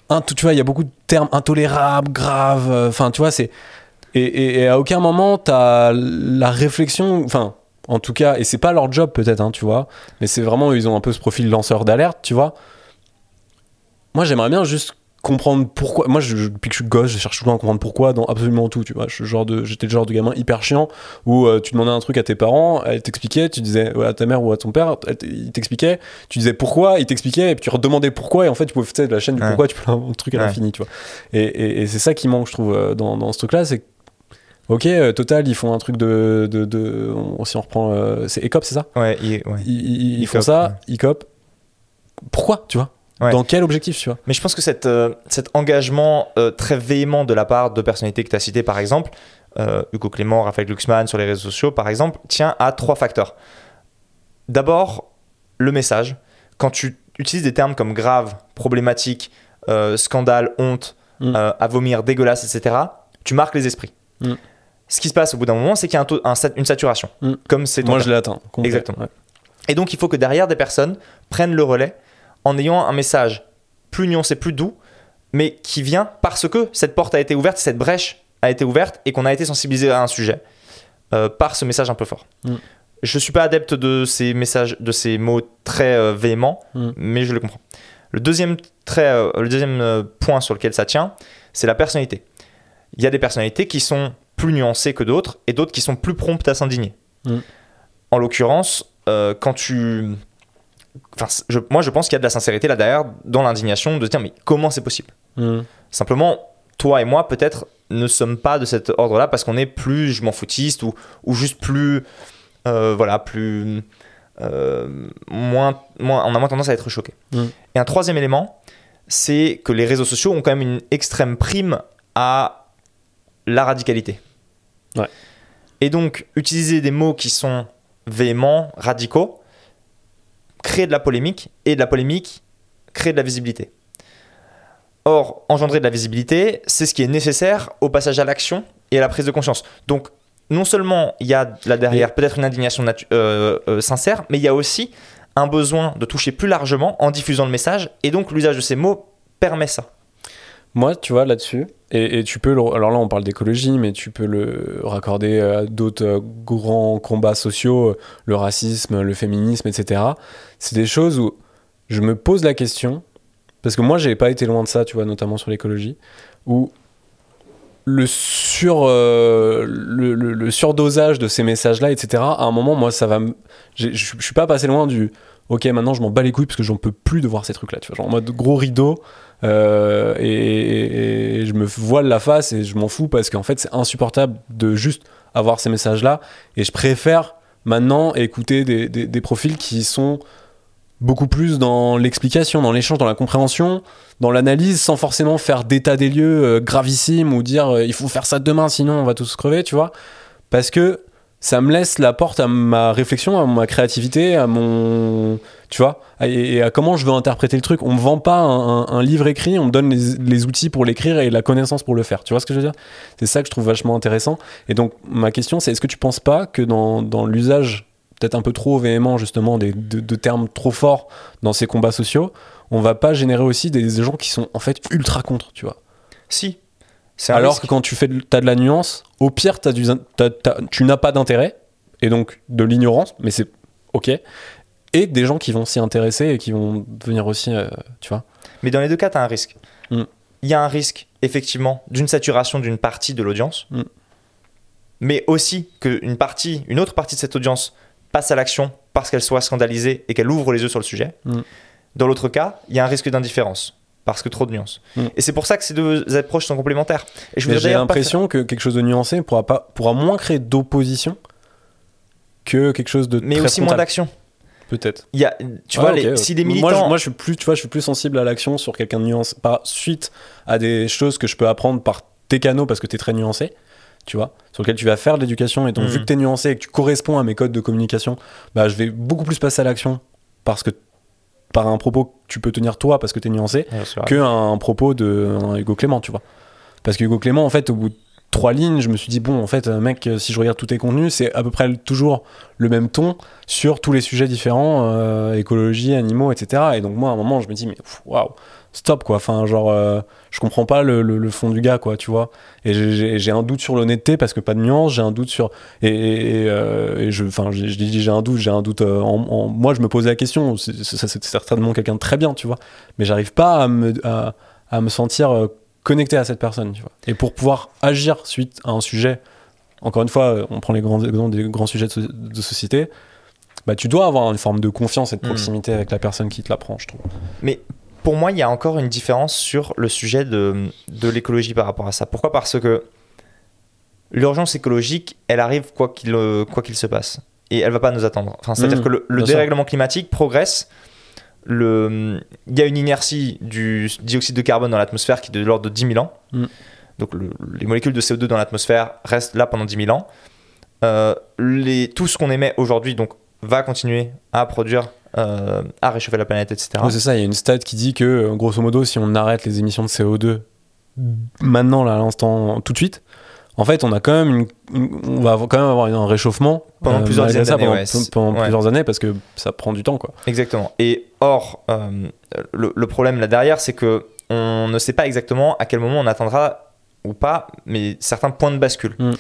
Un- tu vois, il y a beaucoup de termes intolérables, graves. euh, Enfin, tu vois, c'est. Et, et- et à aucun moment, tu as la réflexion. Enfin, en tout cas, et c'est pas leur job peut-être, hein, tu vois, mais c'est vraiment, ils ont un peu ce profil lanceur d'alerte, tu vois. Moi, j'aimerais bien juste comprendre pourquoi. Moi, je, je- depuis que je suis gosse, je cherche toujours à comprendre pourquoi dans absolument tout, tu vois. Je genre de, j'étais le genre de gamin hyper chiant où euh, tu demandais un truc à tes parents, elle t'expliquait, tu disais ouais, à ta mère ou à ton père, il t'expliquait, tu disais pourquoi, il t'expliquait, et puis tu redemandais pourquoi, et en fait, tu pouvais faire de la chaîne du Ouais. pourquoi, tu peux un truc à Ouais. l'infini, tu vois. Et, et- et c'est ça qui manque, je trouve, euh, dans, dans ce truc-là, c'est Ok, euh, Total, ils font un truc de. de, de- on- si on reprend. euh, c'est Ecop, c'est ça? Ouais, il- ouais. Ils, ils- ils font ça, Ecop. Pourquoi, tu vois? Ouais. Dans quel objectif, tu vois? Mais je pense que cette, euh, cet engagement euh, très véhément de la part de personnalités que tu as citées, par exemple, euh, Hugo Clément, Raphaël Glucksmann sur les réseaux sociaux, par exemple, tient à trois facteurs. D'abord, le message. Quand tu utilises des termes comme grave, problématique, euh, scandale, honte, Mm. à vomir, dégueulasse, etc., tu marques les esprits. Mm. Ce qui se passe au bout d'un moment, c'est qu'il y a un taux- un sat- une saturation. Mm. Comme c'est Moi, je complet. Exactement. Ouais. Et donc, il faut que derrière des personnes prennent le relais en ayant un message plus nuancé, plus doux, mais qui vient parce que cette porte a été ouverte, cette brèche a été ouverte et qu'on a été sensibilisé à un sujet euh, par ce message un peu fort. Mm. Je suis pas adepte de ces messages, de ces mots très euh, véhéments, Mm. mais je le comprends. Le deuxième, trait, euh, le deuxième point sur lequel ça tient, c'est la personnalité. Il y a des personnalités qui sont plus nuancées que d'autres et d'autres qui sont plus promptes à s'indigner. Mm. En l'occurrence, quand tu. Enfin, c- je- moi, je pense qu'il y a de la sincérité là derrière dans l'indignation de se dire mais comment c'est possible Mm. Simplement, toi et moi, peut-être, ne sommes pas de cet ordre-là parce qu'on est plus je m'en foutiste ou, ou juste plus. euh, voilà, plus. euh, moins, moins, on a moins tendance à être choqué. Mm. Et un troisième élément, c'est que les réseaux sociaux ont quand même une extrême prime à la radicalité. Ouais. Et donc, utiliser des mots qui sont véhéments, radicaux, créer de la polémique, et de la polémique, créer de la visibilité. Or, engendrer de la visibilité, c'est ce qui est nécessaire au passage à l'action et à la prise de conscience. Donc, non seulement il y a là derrière peut-être une indignation natu- euh, euh, sincère, mais il y a aussi un besoin de toucher plus largement en diffusant le message, et donc l'usage de ces mots permet ça. Moi, tu vois, là-dessus, et, tu peux, alors là, on parle d'écologie, mais tu peux le raccorder à d'autres euh, grands combats sociaux, euh, le racisme, le féminisme, etc. C'est des choses où je me pose la question, parce que moi, j'ai pas été loin de ça, tu vois, notamment sur l'écologie, où le sur euh, le, surdosage de ces messages-là, etc. À un moment, moi, ça va. Je suis pas passé loin du. Ok, maintenant, je m'en bats les couilles parce que j'en peux plus de voir ces trucs-là, tu vois, genre en mode gros rideau. Euh, et, et- et je me voile la face et je m'en fous parce qu'en fait c'est insupportable de juste avoir ces messages là et je préfère maintenant écouter des- des profils qui sont beaucoup plus dans l'explication, dans l'échange, dans la compréhension, dans l'analyse sans forcément faire d'état des lieux euh, gravissime ou dire euh, il faut faire ça demain sinon on va tous crever, tu vois. Parce que ça me laisse la porte à ma réflexion, à ma créativité, à mon. Tu vois Et à comment je veux interpréter le truc. On me vend pas un livre écrit, on me donne les, les outils pour l'écrire et la connaissance pour le faire. Tu vois ce que je veux dire? C'est ça que je trouve vachement intéressant. Et donc, ma question, c'est est-ce que tu penses pas que dans, dans l'usage peut-être un peu trop véhément, justement, des, de, de termes trop forts dans ces combats sociaux, on va pas générer aussi des, des gens qui sont en fait ultra contre, tu vois Si. Alors risque. que quand tu fais de, as de la nuance, au pire, t'as du, t'as- tu n'as pas d'intérêt, et donc de l'ignorance, mais c'est ok. Et des gens qui vont s'y intéresser et qui vont devenir aussi, euh, tu vois. Mais dans les deux cas, tu as un risque. Mm. Il y a un risque, effectivement, d'une saturation d'une partie de l'audience, Mm. mais aussi qu'une partie, une autre partie de cette audience passe à l'action parce qu'elle soit scandalisée et qu'elle ouvre les yeux sur le sujet. Mm. Dans l'autre cas, il y a un risque d'indifférence parce que trop de nuances. Mm. Et c'est pour ça que ces deux approches sont complémentaires. Et je j'ai pas l'impression que quelque chose de nuancé pourra, pas, pourra moins créer d'opposition que quelque chose de mais très aussi moins d'action. peut-être. Il y a, tu vois, les- si des Moi, militants, je, moi, je suis plus, tu vois, je suis plus sensible à l'action sur quelqu'un de nuancé, par suite à des choses que je peux apprendre par tes canaux parce que tu es très nuancé, tu vois, sur lequel tu vas faire de l'éducation et donc Mhm. vu que tu es nuancé et que tu corresponds à mes codes de communication, bah je vais beaucoup plus passer à l'action parce que par un propos que tu peux tenir toi parce que tu es nuancé Ouais, c'est vrai. que un propos de un Hugo Clément, tu vois. Parce que Hugo Clément, en fait, au bout de trois lignes, je me suis dit, bon, en fait, euh, mec, euh, si je regarde tous tes contenus, c'est à peu près toujours le même ton sur tous les sujets différents, euh, écologie, animaux, etc. Et donc, moi, à un moment, je me dis, mais waouh, stop, quoi. Enfin, genre, je comprends pas le, le- fond du gars, quoi, tu vois. Et j'ai- un doute sur l'honnêteté parce que pas de nuance, j'ai un doute sur. Et, je, enfin, je, dis, j'ai un doute, j'ai un doute. en, moi, je me posais la question, c'est- certainement quelqu'un de très bien, tu vois. Mais j'arrive pas à me. à- me sentir connecté à cette personne, tu vois. Et pour pouvoir agir suite à un sujet, encore une fois, euh, on prend les grands exemples des grands sujets de, so- de société, bah tu dois avoir une forme de confiance et de Mm. proximité avec la personne qui te l'apprend, je trouve. Mais pour moi, il y a encore une différence sur le sujet de, de l'écologie par rapport à ça. Pourquoi? Parce que l'urgence écologique, elle arrive quoi qu'il euh, quoi qu'il se passe. Et elle va pas nous attendre. Enfin, C'est-à-dire Mmh, que le, le dérèglement climatique progresse. Le- Il y a une inertie du dioxyde de carbone dans l'atmosphère qui est de l'ordre de 10 000 ans. Mmh. Donc le- les molécules de CO2 dans l'atmosphère restent là pendant 10 000 ans. Euh, les, tout ce qu'on émet aujourd'hui donc, va continuer à produire, euh, à réchauffer la planète, etc. C'est ça, il y a une stat qui dit que, grosso modo, si on arrête les émissions de CO2 maintenant, là, à l'instant, tout de suite, en fait, on a quand même une, une- on va quand même avoir un réchauffement Pendant plusieurs dizaines ça, d'années, pendant, ouais. pendant Ouais. plusieurs années parce que ça prend du temps, quoi. Exactement. Et or, euh, le, le problème là derrière, c'est que on ne sait pas exactement à quel moment on atteindra ou pas, mais certains points de bascule, Mm.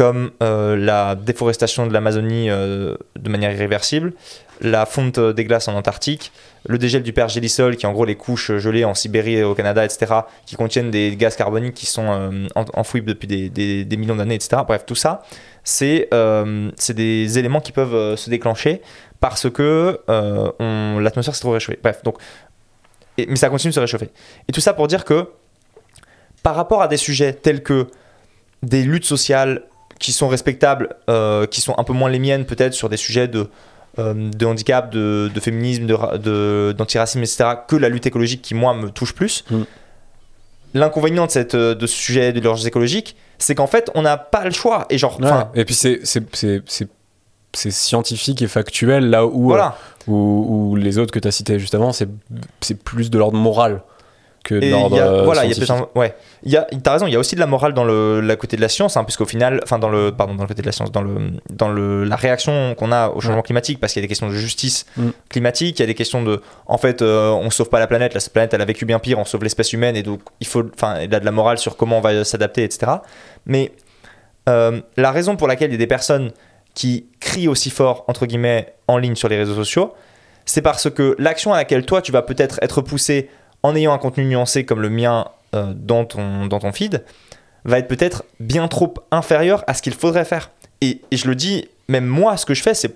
Comme euh, la déforestation de l'Amazonie euh, de manière irréversible, la fonte des glaces en Antarctique, le dégel du pergélisol, qui est en gros les couches gelées en Sibérie et au Canada, etc., qui contiennent des gaz carboniques qui sont euh, en- enfouis depuis des, millions d'années, etc. Bref, tout ça, c'est euh, des éléments qui peuvent euh, se déclencher parce que euh, l'atmosphère s'est trop réchauffée. Bref, donc, mais ça continue de se réchauffer. Et tout ça pour dire que par rapport à des sujets tels que des luttes sociales qui sont respectables, euh, qui sont un peu moins les miennes peut-être sur des sujets de, euh, de handicap, de, de féminisme, de ra- de- d'antiracisme, etc., que la lutte écologique qui, moi, me touche plus. Mm. L'inconvénient de, cette, de ce sujet de l'urgence écologique, c'est qu'en fait, on n'a pas le choix. Et genre, Et puis c'est c'est- c'est- c'est- c'est scientifique et factuel là où, voilà. euh, où, où les autres que tu as cités juste avant, c'est c'est plus de l'ordre moral que de Et l'ordre il y a- voilà, il y a scientifique. peut-être un- ouais. Il y a, t'as raison, il y a aussi de la morale dans le la côté de la science, hein, puisqu'au final, enfin dans le, pardon, dans le côté de la science, dans le, dans le, la réaction qu'on a au changement climatique, parce qu'il y a des questions de justice Mm. climatique, il y a des questions de, en fait, euh, on sauve pas la planète, la planète elle a vécu bien pire, on sauve l'espèce humaine, et donc il faut, enfin, il y a de la morale sur comment on va s'adapter, etc. Mais euh, la raison pour laquelle il y a des personnes qui crient aussi fort entre guillemets en ligne sur les réseaux sociaux, c'est parce que l'action à laquelle toi tu vas peut-être être poussé en ayant un contenu nuancé comme le mien euh, dans, ton, dans ton feed, va être peut-être bien trop inférieur à ce qu'il faudrait faire. Et, et je le dis, même moi, ce que je fais, c'est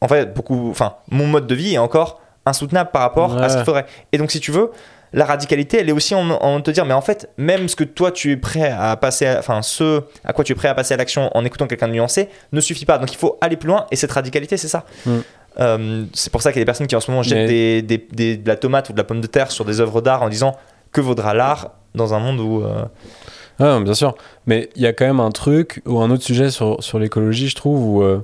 en fait beaucoup. Enfin, mon mode de vie est encore insoutenable par rapport à ce qu'il faudrait. Et donc, si tu veux, la radicalité, elle est aussi en, en te dire, mais en fait, même ce que toi tu es prêt à passer, à- enfin, ce à quoi tu es prêt à passer à l'action en écoutant quelqu'un de nuancé, ne suffit pas. Donc, il faut aller plus loin. Et cette radicalité, c'est ça. Mm. Euh, c'est pour ça qu'il y a des personnes qui en ce moment jettent Mais- des, des- des- de la tomate ou de la pomme de terre sur des œuvres d'art en disant que vaudra l'art dans un monde où. euh, Ouais, bien sûr. Mais il y a quand même un truc ou un autre sujet sur, sur l'écologie, je trouve, où. euh,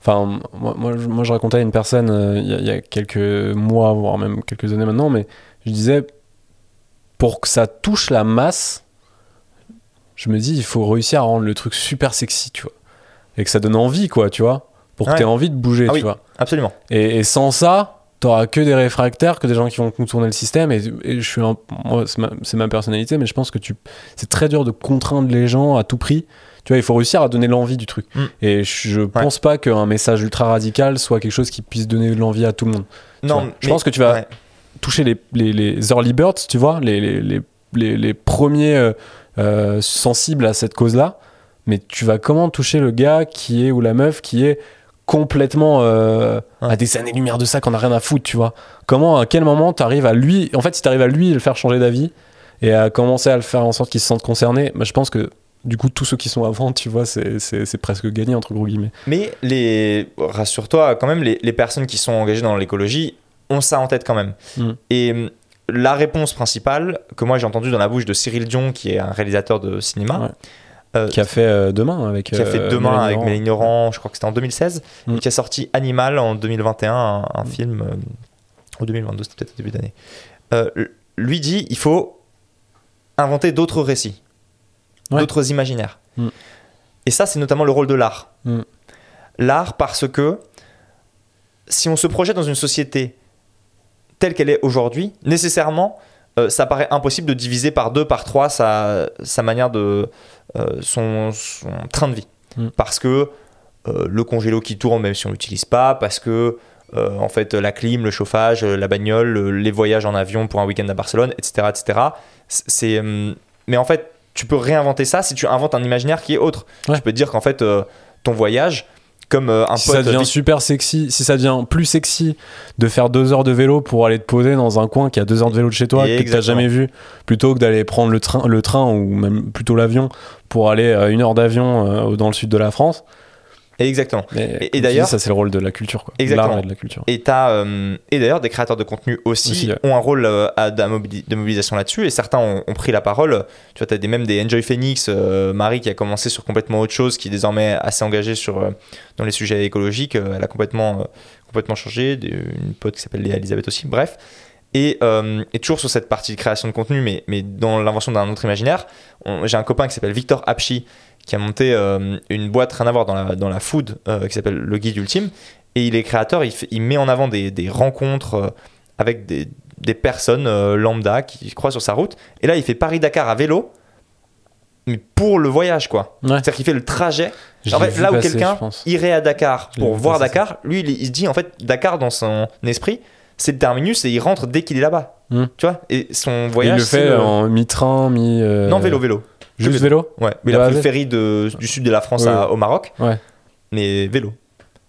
Enfin, moi, moi, je, moi, je racontais à une personne euh, il y, a- il y a quelques mois, voire même quelques années maintenant, mais je disais, pour que ça touche la masse, je me dis, il faut réussir à rendre le truc super sexy, tu vois. Et que ça donne envie, quoi, tu vois. Pour que Ouais. tu aies envie de bouger, Ah tu oui. vois. Absolument. Et, et sans ça, t'auras que des réfractaires, que des gens qui vont contourner le système. Et, et je suis un- moi, c'est ma, personnalité, mais je pense que tu, c'est très dur de contraindre les gens à tout prix. Tu vois, il faut réussir à donner l'envie du truc. Mm. Et je pense pas qu'un message ultra radical soit quelque chose qui puisse donner l'envie à tout le monde. Non, vois, je mais- pense que tu vas- ouais. toucher les, les, les early birds, tu vois, les, les, les, les, les premiers euh, euh, sensibles à cette cause-là. Mais tu vas comment toucher le gars qui est ou la meuf qui est complètement euh, à des années-lumière de ça, qu'on a rien à foutre, tu vois Comment, à quel moment t'arrives à lui, en fait, si t'arrives à lui le faire changer d'avis et à commencer à le faire en sorte qu'il se sente concerné, bah, je pense que du coup, tous ceux qui sont avant, tu vois, c'est- presque gagné, entre gros guillemets. Mais les... rassure-toi, quand même, les, les personnes qui sont engagées dans l'écologie ont ça en tête quand même. Mm. Et hum, la réponse principale que moi j'ai entendue dans la bouche de Cyril Dion, qui est un réalisateur de cinéma, Ouais. Euh, Qui a fait euh, Demain avec. qui a fait euh, Demain avec. Mélanie je crois que c'était en 2016, Mm. et qui a sorti Animal en 2021, un, un film, euh, ou 2022, c'était peut-être au début d'année. Lui dit il faut inventer d'autres récits, Ouais. d'autres imaginaires. Mm. Et ça, c'est notamment le rôle de l'art. Mm. L'art, parce que si on se projette dans une société telle qu'elle est aujourd'hui, nécessairement, euh, ça paraît impossible de diviser par deux, par trois sa, sa manière de. euh, son, son train de vie. Mm. Parce que euh, le congélo qui tourne, même si on l'utilise pas, parce que. euh, en fait, la clim, le chauffage, la bagnole, les voyages en avion pour un week-end à Barcelone, etc., etc. C'est, mais en fait, tu peux réinventer ça si tu inventes un imaginaire qui est autre. Ouais. Tu peux te dire qu'en fait, ton voyage, comme euh, un si ça devient super sexy, si ça devient plus sexy de faire deux heures de vélo pour aller te poser dans un coin qui a deux heures de vélo de chez toi Et que t'as jamais vu, plutôt que d'aller prendre le train, le train ou même plutôt l'avion pour aller à une heure d'avion euh, dans le sud de la France. Exactement. Mais, Et- d'ailleurs- ça c'est le rôle de la culture, quoi. Exactement. et de la culture. Et, t'as, euh, et d'ailleurs, des créateurs de contenu aussi, Aussi, ouais. ont un rôle euh, à- de, mobili- de mobilisation là-dessus. Et certains ont, ont pris la parole. Tu vois, tu as des, même des Enjoy Phoenix, euh, Marie qui a commencé sur complètement autre chose, qui est désormais assez engagée sur, euh, dans les sujets écologiques. Elle a complètement, complètement changé. Des- une pote qui s'appelle Léa Elisabeth aussi. Bref. Et, euh, et toujours sur cette partie de création de contenu, mais, mais dans l'invention d'un autre imaginaire, j'ai un copain qui s'appelle Victor Apchi, qui a monté euh, une boîte rien à voir dans la, dans la food, euh, qui s'appelle Le Guide Ultime. Et il est créateur, il, fait- il met en avant des, des rencontres euh, avec des, des personnes lambda qui croisent sur sa route. Et là, il fait Paris-Dakar à vélo, mais pour le voyage, quoi. Ouais. C'est-à-dire qu'il fait le trajet. Je En fait, là où quelqu'un irait à Dakar pour voir passer, Dakar, lui, il, il se dit, en fait, Dakar, dans son esprit, c'est le terminus et il rentre dès qu'il est là-bas. Hmm. Tu vois? Et son voyage. il le fait le- en mi-train, mi. Non, vélo, vélo. Juste vélo Ouais, mais il A pris le ferry de, du sud de la France Ouais, à- ouais. au Maroc. Ouais. Mais vélo.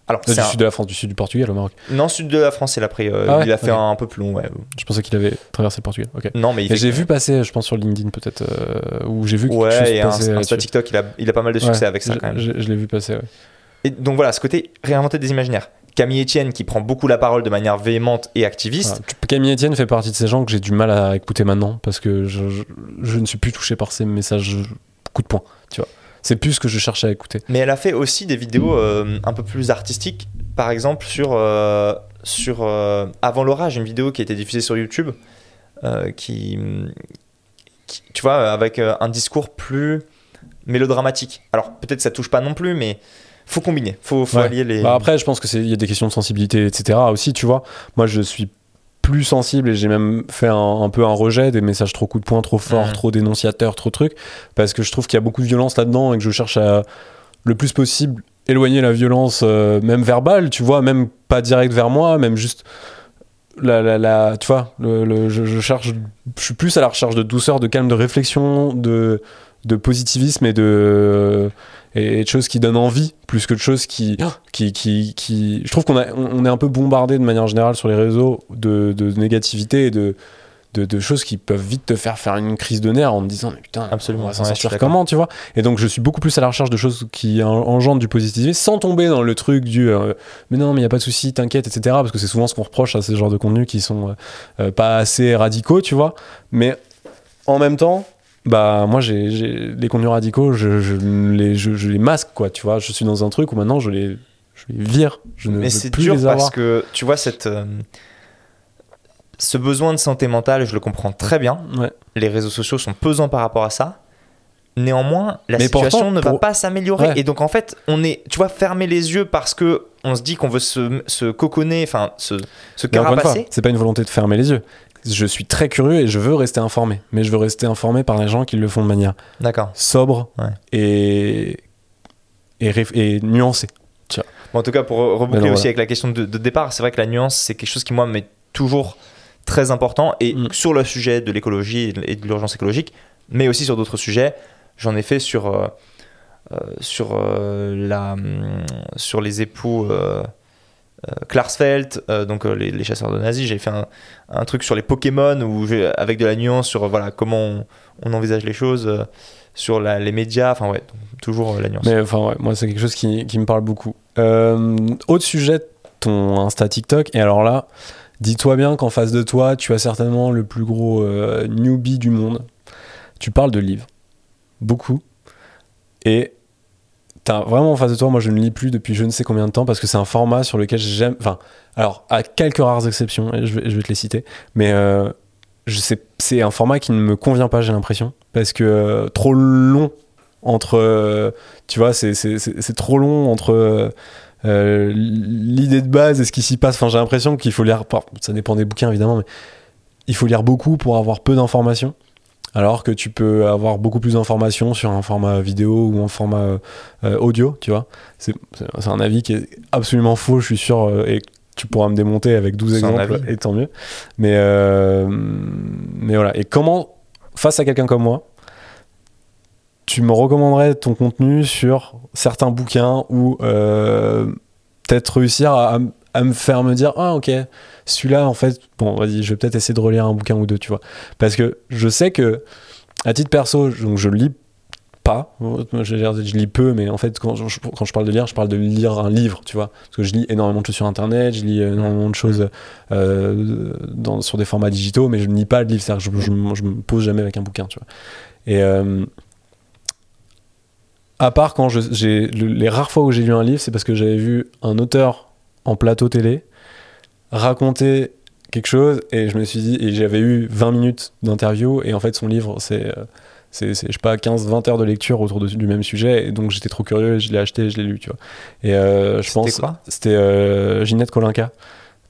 Alors, c'est Du un- sud de la France, du sud du Portugal au Maroc. Non, sud de la France, il a pris. euh, Ah ouais il a fait un, un peu plus long, ouais. Je pensais qu'il avait traversé le Portugal. Ok. Non, mais j'ai vu passer, je pense sur LinkedIn peut-être, euh, où j'ai vu quelque chose Ouais, et un, passer un TikTok, il a, il a pas mal de succès Ouais, avec ça quand même. Je, je l'ai vu passer, ouais. Et donc voilà, ce côté réinventer des imaginaires. Camille Etienne qui prend beaucoup la parole de manière véhémente et activiste. Camille Etienne fait partie de ces gens que j'ai du mal à écouter maintenant parce que je, je, je ne suis plus touché par ces messages coup de poing, tu vois. C'est plus ce que je cherche à écouter. Mais elle a fait aussi des vidéos euh, un peu plus artistiques. Par exemple, sur, euh, sur euh, Avant l'orage, une vidéo qui a été diffusée sur YouTube, qui, qui- tu vois, avec un discours plus mélodramatique. Alors peut-être ça touche pas non plus, mais faut combiner, faut, faut Ouais. allier les. Bah après, je pense que c'est il y a des questions de sensibilité, etc. aussi, tu vois. Moi, je suis plus sensible et j'ai même fait un, un peu un rejet des messages trop coup de poing, trop forts, Mhm. trop dénonciateurs, trop trucs, parce que je trouve qu'il y a beaucoup de violence là-dedans et que je cherche à le plus possible éloigner la violence, euh, même verbale, tu vois, même pas direct vers moi, même juste la, la, la- tu vois, le, le- je, je cherche, je suis plus à la recherche de douceur, de calme, de réflexion, de, de positivisme et de, et de choses qui donnent envie, plus que de choses qui, qui, qui, qui... Je trouve qu'on on est un peu bombardé de manière générale sur les réseaux de, de négativité et de, de, de choses qui peuvent vite te faire faire une crise de nerfs en te disant mais putain Absolument, on va s'en ouais, sortir comment tu vois? Et donc je suis beaucoup plus à la recherche de choses qui en- engendrent du positivisme sans tomber dans le truc du euh, mais non mais il y a pas de souci t'inquiète etc parce que c'est souvent ce qu'on reproche à ce genre de contenus qui sont euh, euh, pas assez radicaux tu vois? Mais en même temps bah moi j'ai les contenus radicaux je, je les je, je les masque quoi tu vois je suis dans un truc où maintenant je les je les vire je ne Mais c'est dur les parce que tu vois cette euh, ce besoin de santé mentale, je le comprends très bien. ouais Les réseaux sociaux sont pesants par rapport à ça. Néanmoins, la Mais situation pourtant, ne va pour- pas s'améliorer. Ouais. Et donc, en fait, on est, tu vois, fermer les yeux parce que on se dit qu'on veut se, se coconner, enfin, se, se carapacer. c'est pas une volonté de fermer les yeux. Je suis très curieux et je veux rester informé. Mais je veux rester informé par les gens qui le font de manière sobre Ouais. et, et, nuancée. Bon, en tout cas, pour reboucler non, aussi voilà. avec la question de, de départ, c'est vrai que la nuance, c'est quelque chose qui, moi, m'est toujours très important. Et Mm. sur le sujet de l'écologie et de- l'urgence écologique, mais aussi sur d'autres sujets, j'en ai fait sur, euh, euh, sur, euh, la, hum, sur les époux euh, Klarsfeld, euh, donc euh, les, chasseurs de nazis. J'ai fait un, truc sur les Pokémon, où avec de la nuance sur euh, voilà, comment on, envisage les choses, euh, sur les médias. Enfin, ouais, toujours euh, la nuance. Mais enfin, ouais, moi, c'est quelque chose qui, me parle beaucoup. Euh, autre sujet, ton Insta TikTok. Et alors là, dis-toi bien qu'en face de toi, tu as certainement le plus gros euh, newbie du monde. Tu parles de livres. Beaucoup. Et t'as vraiment en face de toi, moi je ne lis plus depuis je ne sais combien de temps parce que c'est un format sur lequel j'aime. Enfin, alors, à quelques rares exceptions, je vais, te les citer, mais euh, c'est un format qui ne me convient pas, j'ai l'impression. Parce que euh, trop long entre. euh, tu vois, c'est- trop long entre. l'idée de base et ce qui s'y passe. Enfin, j'ai l'impression qu'il faut lire. Ça dépend des bouquins évidemment, mais il faut lire beaucoup pour avoir peu d'informations. Alors que tu peux avoir beaucoup plus d'informations sur un format vidéo ou un format euh, audio, tu vois. C'est un avis qui est absolument faux, je suis sûr, euh, et tu pourras me démonter avec 12 C'est un exemples, et tant mieux. Mais, euh, mais voilà. Et comment, face à quelqu'un comme moi, tu me recommanderais ton contenu sur certains bouquins ou euh, peut-être réussir à, à m- à me faire me dire ah ok celui-là en fait bon vas-y je vais peut-être essayer de relire un bouquin ou deux tu vois. Parce que je sais que à titre perso donc je lis pas je, je lis peu mais en fait quand je, parle de lire je parle de lire un livre tu vois. Parce que je lis énormément de choses sur internet je lis énormément de choses euh, sur des formats digitaux mais je ne lis pas de livre c'est-à-dire que je, je, me- pose jamais avec un bouquin tu vois. Et euh, à part quand j'ai le- les rares fois où j'ai lu un livre, c'est parce que j'avais vu un auteur en plateau télé raconter quelque chose et je me suis dit et j'avais eu 20 minutes d'interview et en fait son livre c'est euh, c'est c'est, je sais pas 15 20 heures de lecture autour de- du même sujet et donc j'étais trop curieux, je l'ai acheté, je l'ai lu, tu vois. Et euh, je C'était pense quoi? C'était euh, Ginette Kolinka.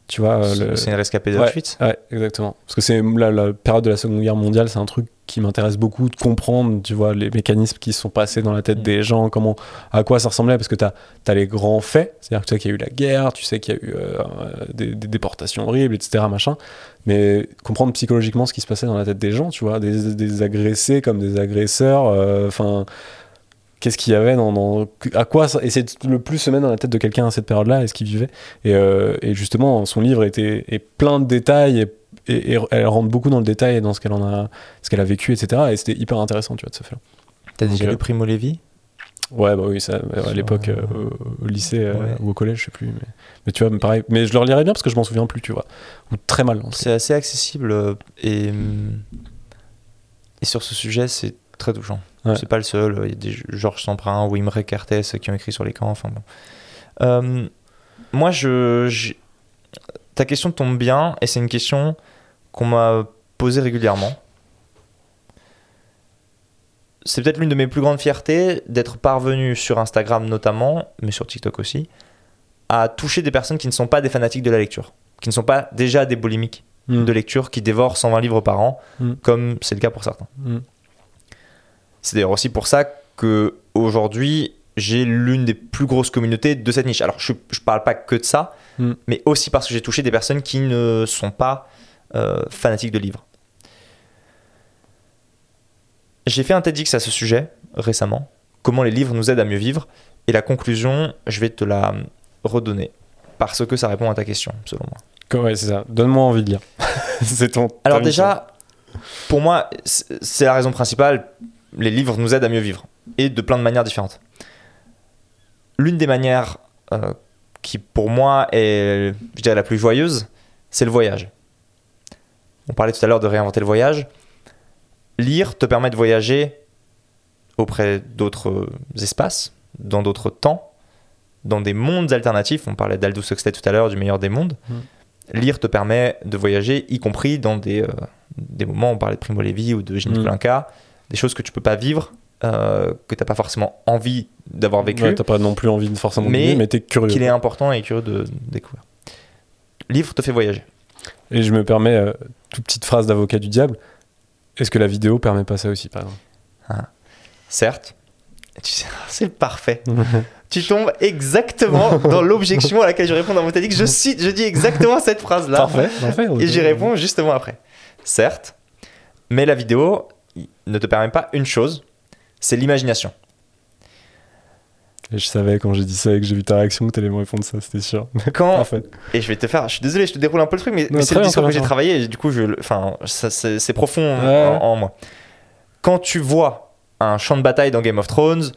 Tu vois euh, le- C'est une rescapée Ouais. d'Auschwitz Ouais, exactement. Parce que c'est la, la période de la Seconde Guerre mondiale, c'est un truc qui m'intéresse beaucoup de comprendre, tu vois, les mécanismes qui se sont passés dans la tête Mm. des gens, comment, à quoi ça ressemblait, parce que tu as, les grands faits, c'est-à-dire que tu sais qu'il y a eu la guerre, tu sais qu'il y a eu euh, des, des déportations horribles, etc., machin, mais comprendre psychologiquement ce qui se passait dans la tête des gens, tu vois, des, des agressés comme des agresseurs, euh, enfin... Qu'est-ce qu'il y avait dans, dans- à quoi ça, essayer de le plus se mettre dans la tête de quelqu'un à cette période-là et ce qu'il vivait et, euh, et justement son livre était est plein de détails et, et- et elle rentre beaucoup dans le détail et dans ce qu'elle en a ce qu'elle a vécu etc et c'était hyper intéressant tu vois de ce fait T'as déjà euh, lu Primo Levi? Ouais bah oui ça à l'époque euh, euh, au, au lycée euh, ou au collège je sais plus mais, mais tu vois pareil mais je le relirais bien parce que je m'en souviens plus tu vois ou très mal. C'est assez accessible et, hum, et sur ce sujet, c'est très touchant. Ouais. C'est pas le seul. Il y a des Georges Semprin ou Imre Kertész qui ont écrit sur les camps. Enfin bon. Euh, moi, je, ta question tombe bien et c'est une question qu'on m'a posée régulièrement. C'est peut-être l'une de mes plus grandes fiertés d'être parvenu sur Instagram notamment, mais sur TikTok aussi, à toucher des personnes qui ne sont pas des fanatiques de la lecture, qui ne sont pas déjà des boulimiques Mm. de lecture qui dévorent 120 livres par an, Mm. comme c'est le cas pour certains. Mm. C'est d'ailleurs aussi pour ça que aujourd'hui j'ai l'une des plus grosses communautés de cette niche. Alors je, je parle pas que de ça, mais aussi parce que j'ai touché des personnes qui ne sont pas euh, fanatiques de livres. J'ai fait un TEDx à ce sujet récemment, comment les livres nous aident à mieux vivre, et la conclusion, je vais te la redonner, parce que ça répond à ta question, selon moi. Ouais c'est ça donne-moi envie de lire c'est ton Alors déjà, pour moi, c'est c'est la raison principale. Les livres nous aident à mieux vivre et de plein de manières différentes. L'une des manières euh, qui, pour moi, est, je dirais, la plus joyeuse, c'est le voyage. On parlait tout à l'heure de réinventer le voyage. Lire te permet de voyager auprès d'autres espaces, dans d'autres temps, dans des mondes alternatifs. On parlait d'Aldous Huxley tout à l'heure, du meilleur des mondes. Lire te permet de voyager, y compris dans des, euh, des moments, on parlait de Primo Levi ou de Ginette Mm. Kolinka, des choses que tu peux pas vivre euh, que t'as pas forcément envie d'avoir vécu, Ouais, T'as pas non plus envie de forcément Mais mais, mais t'es curieux. qu'il est important et curieux de découvrir. Livre te fait voyager. Et je me permets, euh, toute petite phrase d'avocat du diable, est-ce que la vidéo permet pas ça aussi, par exemple? Certes, tu sais, c'est parfait. Tu tombes exactement dans l'objection à laquelle je réponds dans mon. Je cite, je dis exactement cette phrase-là. Parfait, parfait. Et j'y réponds justement après. Certes, mais la vidéo ne te permet pas une chose, c'est l'imagination. Et je savais quand j'ai dit ça et que j'ai vu ta réaction que t'allais me répondre ça, c'était sûr. Quand et je vais te faire, je suis désolé, je te déroule un peu le truc, mais, c'est le discours que j'ai travaillé et du coup, je, enfin, c'est profond Ouais. en, en moi. Quand tu vois un champ de bataille dans Game of Thrones,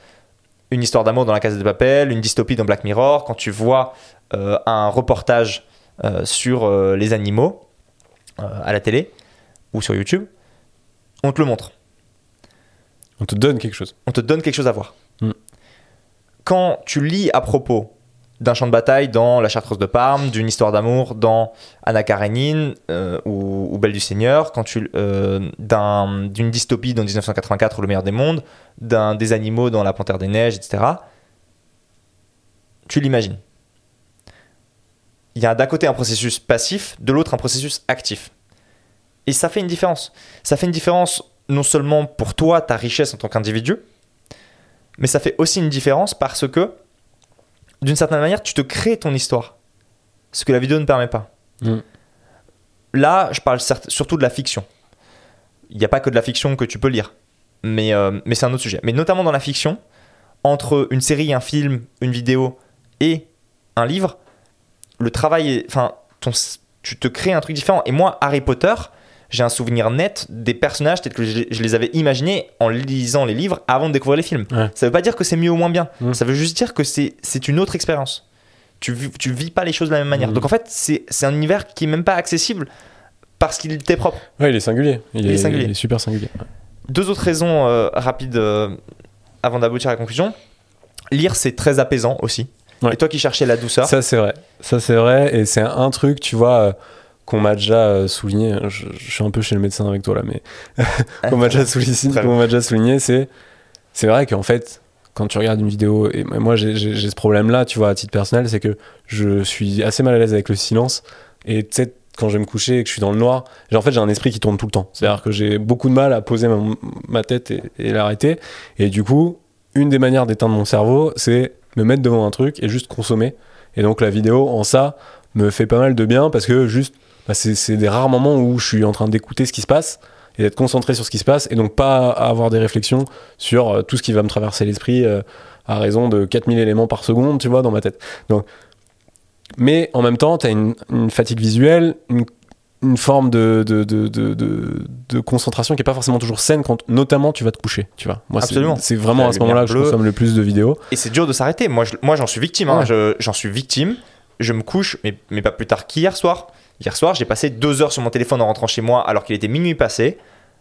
une histoire d'amour dans La Casa de Papel, une dystopie dans Black Mirror, quand tu vois euh, un reportage euh, sur euh, les animaux à la télé ou sur YouTube, on te le montre. On te donne quelque chose. on te donne quelque chose à voir. Quand tu lis à propos d'un champ de bataille dans La Chartreuse de Parme, d'une histoire d'amour dans Anna Karenine euh, ou, Belle du Seigneur, quand tu euh, d'un- d'une dystopie dans 1984 ou Le meilleur des mondes, d'un des animaux dans La Panthère des Neiges, etc. Tu l'imagines. Il y a d'un côté un processus passif, de l'autre un processus actif. Et ça fait une différence. Ça fait une différence non seulement pour toi, ta richesse en tant qu'individu, mais ça fait aussi une différence parce que, d'une certaine manière, tu te crées ton histoire. Ce que la vidéo ne permet pas. Mm. Là, je parle surtout de la fiction. Il n'y a pas que de la fiction que tu peux lire. Mais, euh, mais c'est un autre sujet. Mais notamment dans la fiction, entre une série, un film, une vidéo et un livre, le travail est. Enfin, ton, tu te crées un truc différent. Et moi, Harry Potter, j'ai un souvenir net des personnages tels que je, je les avais imaginés en lisant les livres avant de découvrir les films. Ouais. Ça veut pas dire que c'est mieux ou moins bien. Mm. Ça veut juste dire que c'est une autre expérience. Tu, tu vis pas les choses de la même manière. Mm. Donc en fait, c'est un univers qui est même pas accessible parce qu'il t'est propre. Ouais, il est singulier. Il, Il est singulier. il est super singulier. Deux autres raisons euh, rapides euh, avant d'aboutir à la conclusion. Lire, c'est très apaisant aussi. Ouais. Et toi qui cherchais la douceur, Ça, c'est vrai. Ça, c'est vrai. Et c'est un truc, tu vois, euh, qu'on m'a déjà euh, souligné. Je, je suis un peu chez le médecin avec toi là, mais qu'on m'a déjà souligné, c'est c'est vrai qu'en fait, quand tu regardes une vidéo, et moi j'ai ce problème-là, tu vois, à titre personnel, c'est que je suis assez mal à l'aise avec le silence. Et tu sais, quand je vais me coucher et que je suis dans le noir, j'ai- en fait, j'ai un esprit qui tourne tout le temps. C'est-à-dire que j'ai beaucoup de mal à poser ma, ma tête et, et l'arrêter. Et du coup, une des manières d'éteindre mon cerveau, c'est me mettre devant un truc et juste consommer. Et donc la vidéo, en ça, me fait pas mal de bien parce que juste, bah, c'est des rares moments où je suis en train d'écouter ce qui se passe et d'être concentré sur ce qui se passe et donc pas avoir des réflexions sur euh, tout ce qui va me traverser l'esprit euh, à raison de 4000 éléments par seconde, tu vois, dans ma tête. Donc, mais en même temps, tu as une, une fatigue visuelle, une, une forme de, de, de, de, de- de concentration qui est pas forcément toujours saine quand notamment tu vas te coucher, tu vois. Moi, c'est- Absolument. c'est vraiment à ce moment-là que je consomme le plus de vidéos. et c'est dur de s'arrêter. Moi, je- moi, j'en suis victime. hein. Ouais. Je- J'en suis victime. Je me couche, mais, mais pas plus tard qu'hier soir. Hier soir, j'ai passé deux heures sur mon téléphone en rentrant chez moi alors qu'il était minuit passé.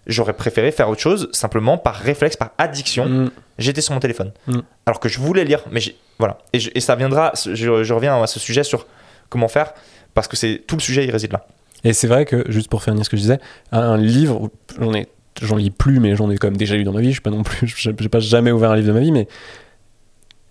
J'aurais préféré faire autre chose, simplement par réflexe, par addiction. Mm. j'étais sur mon téléphone. Mm. Alors que je voulais lire, mais voilà. Et, je- et ça viendra, je, je reviens à ce sujet sur comment faire, parce que c'est tout le sujet, il réside là. Et c'est vrai que, juste pour finir ce que je disais, un, livre, j'en ai, j'en lis plus, mais j'en ai quand même déjà lu dans ma vie. Je suis pas non plus, j'ai pas jamais ouvert un livre de ma vie, mais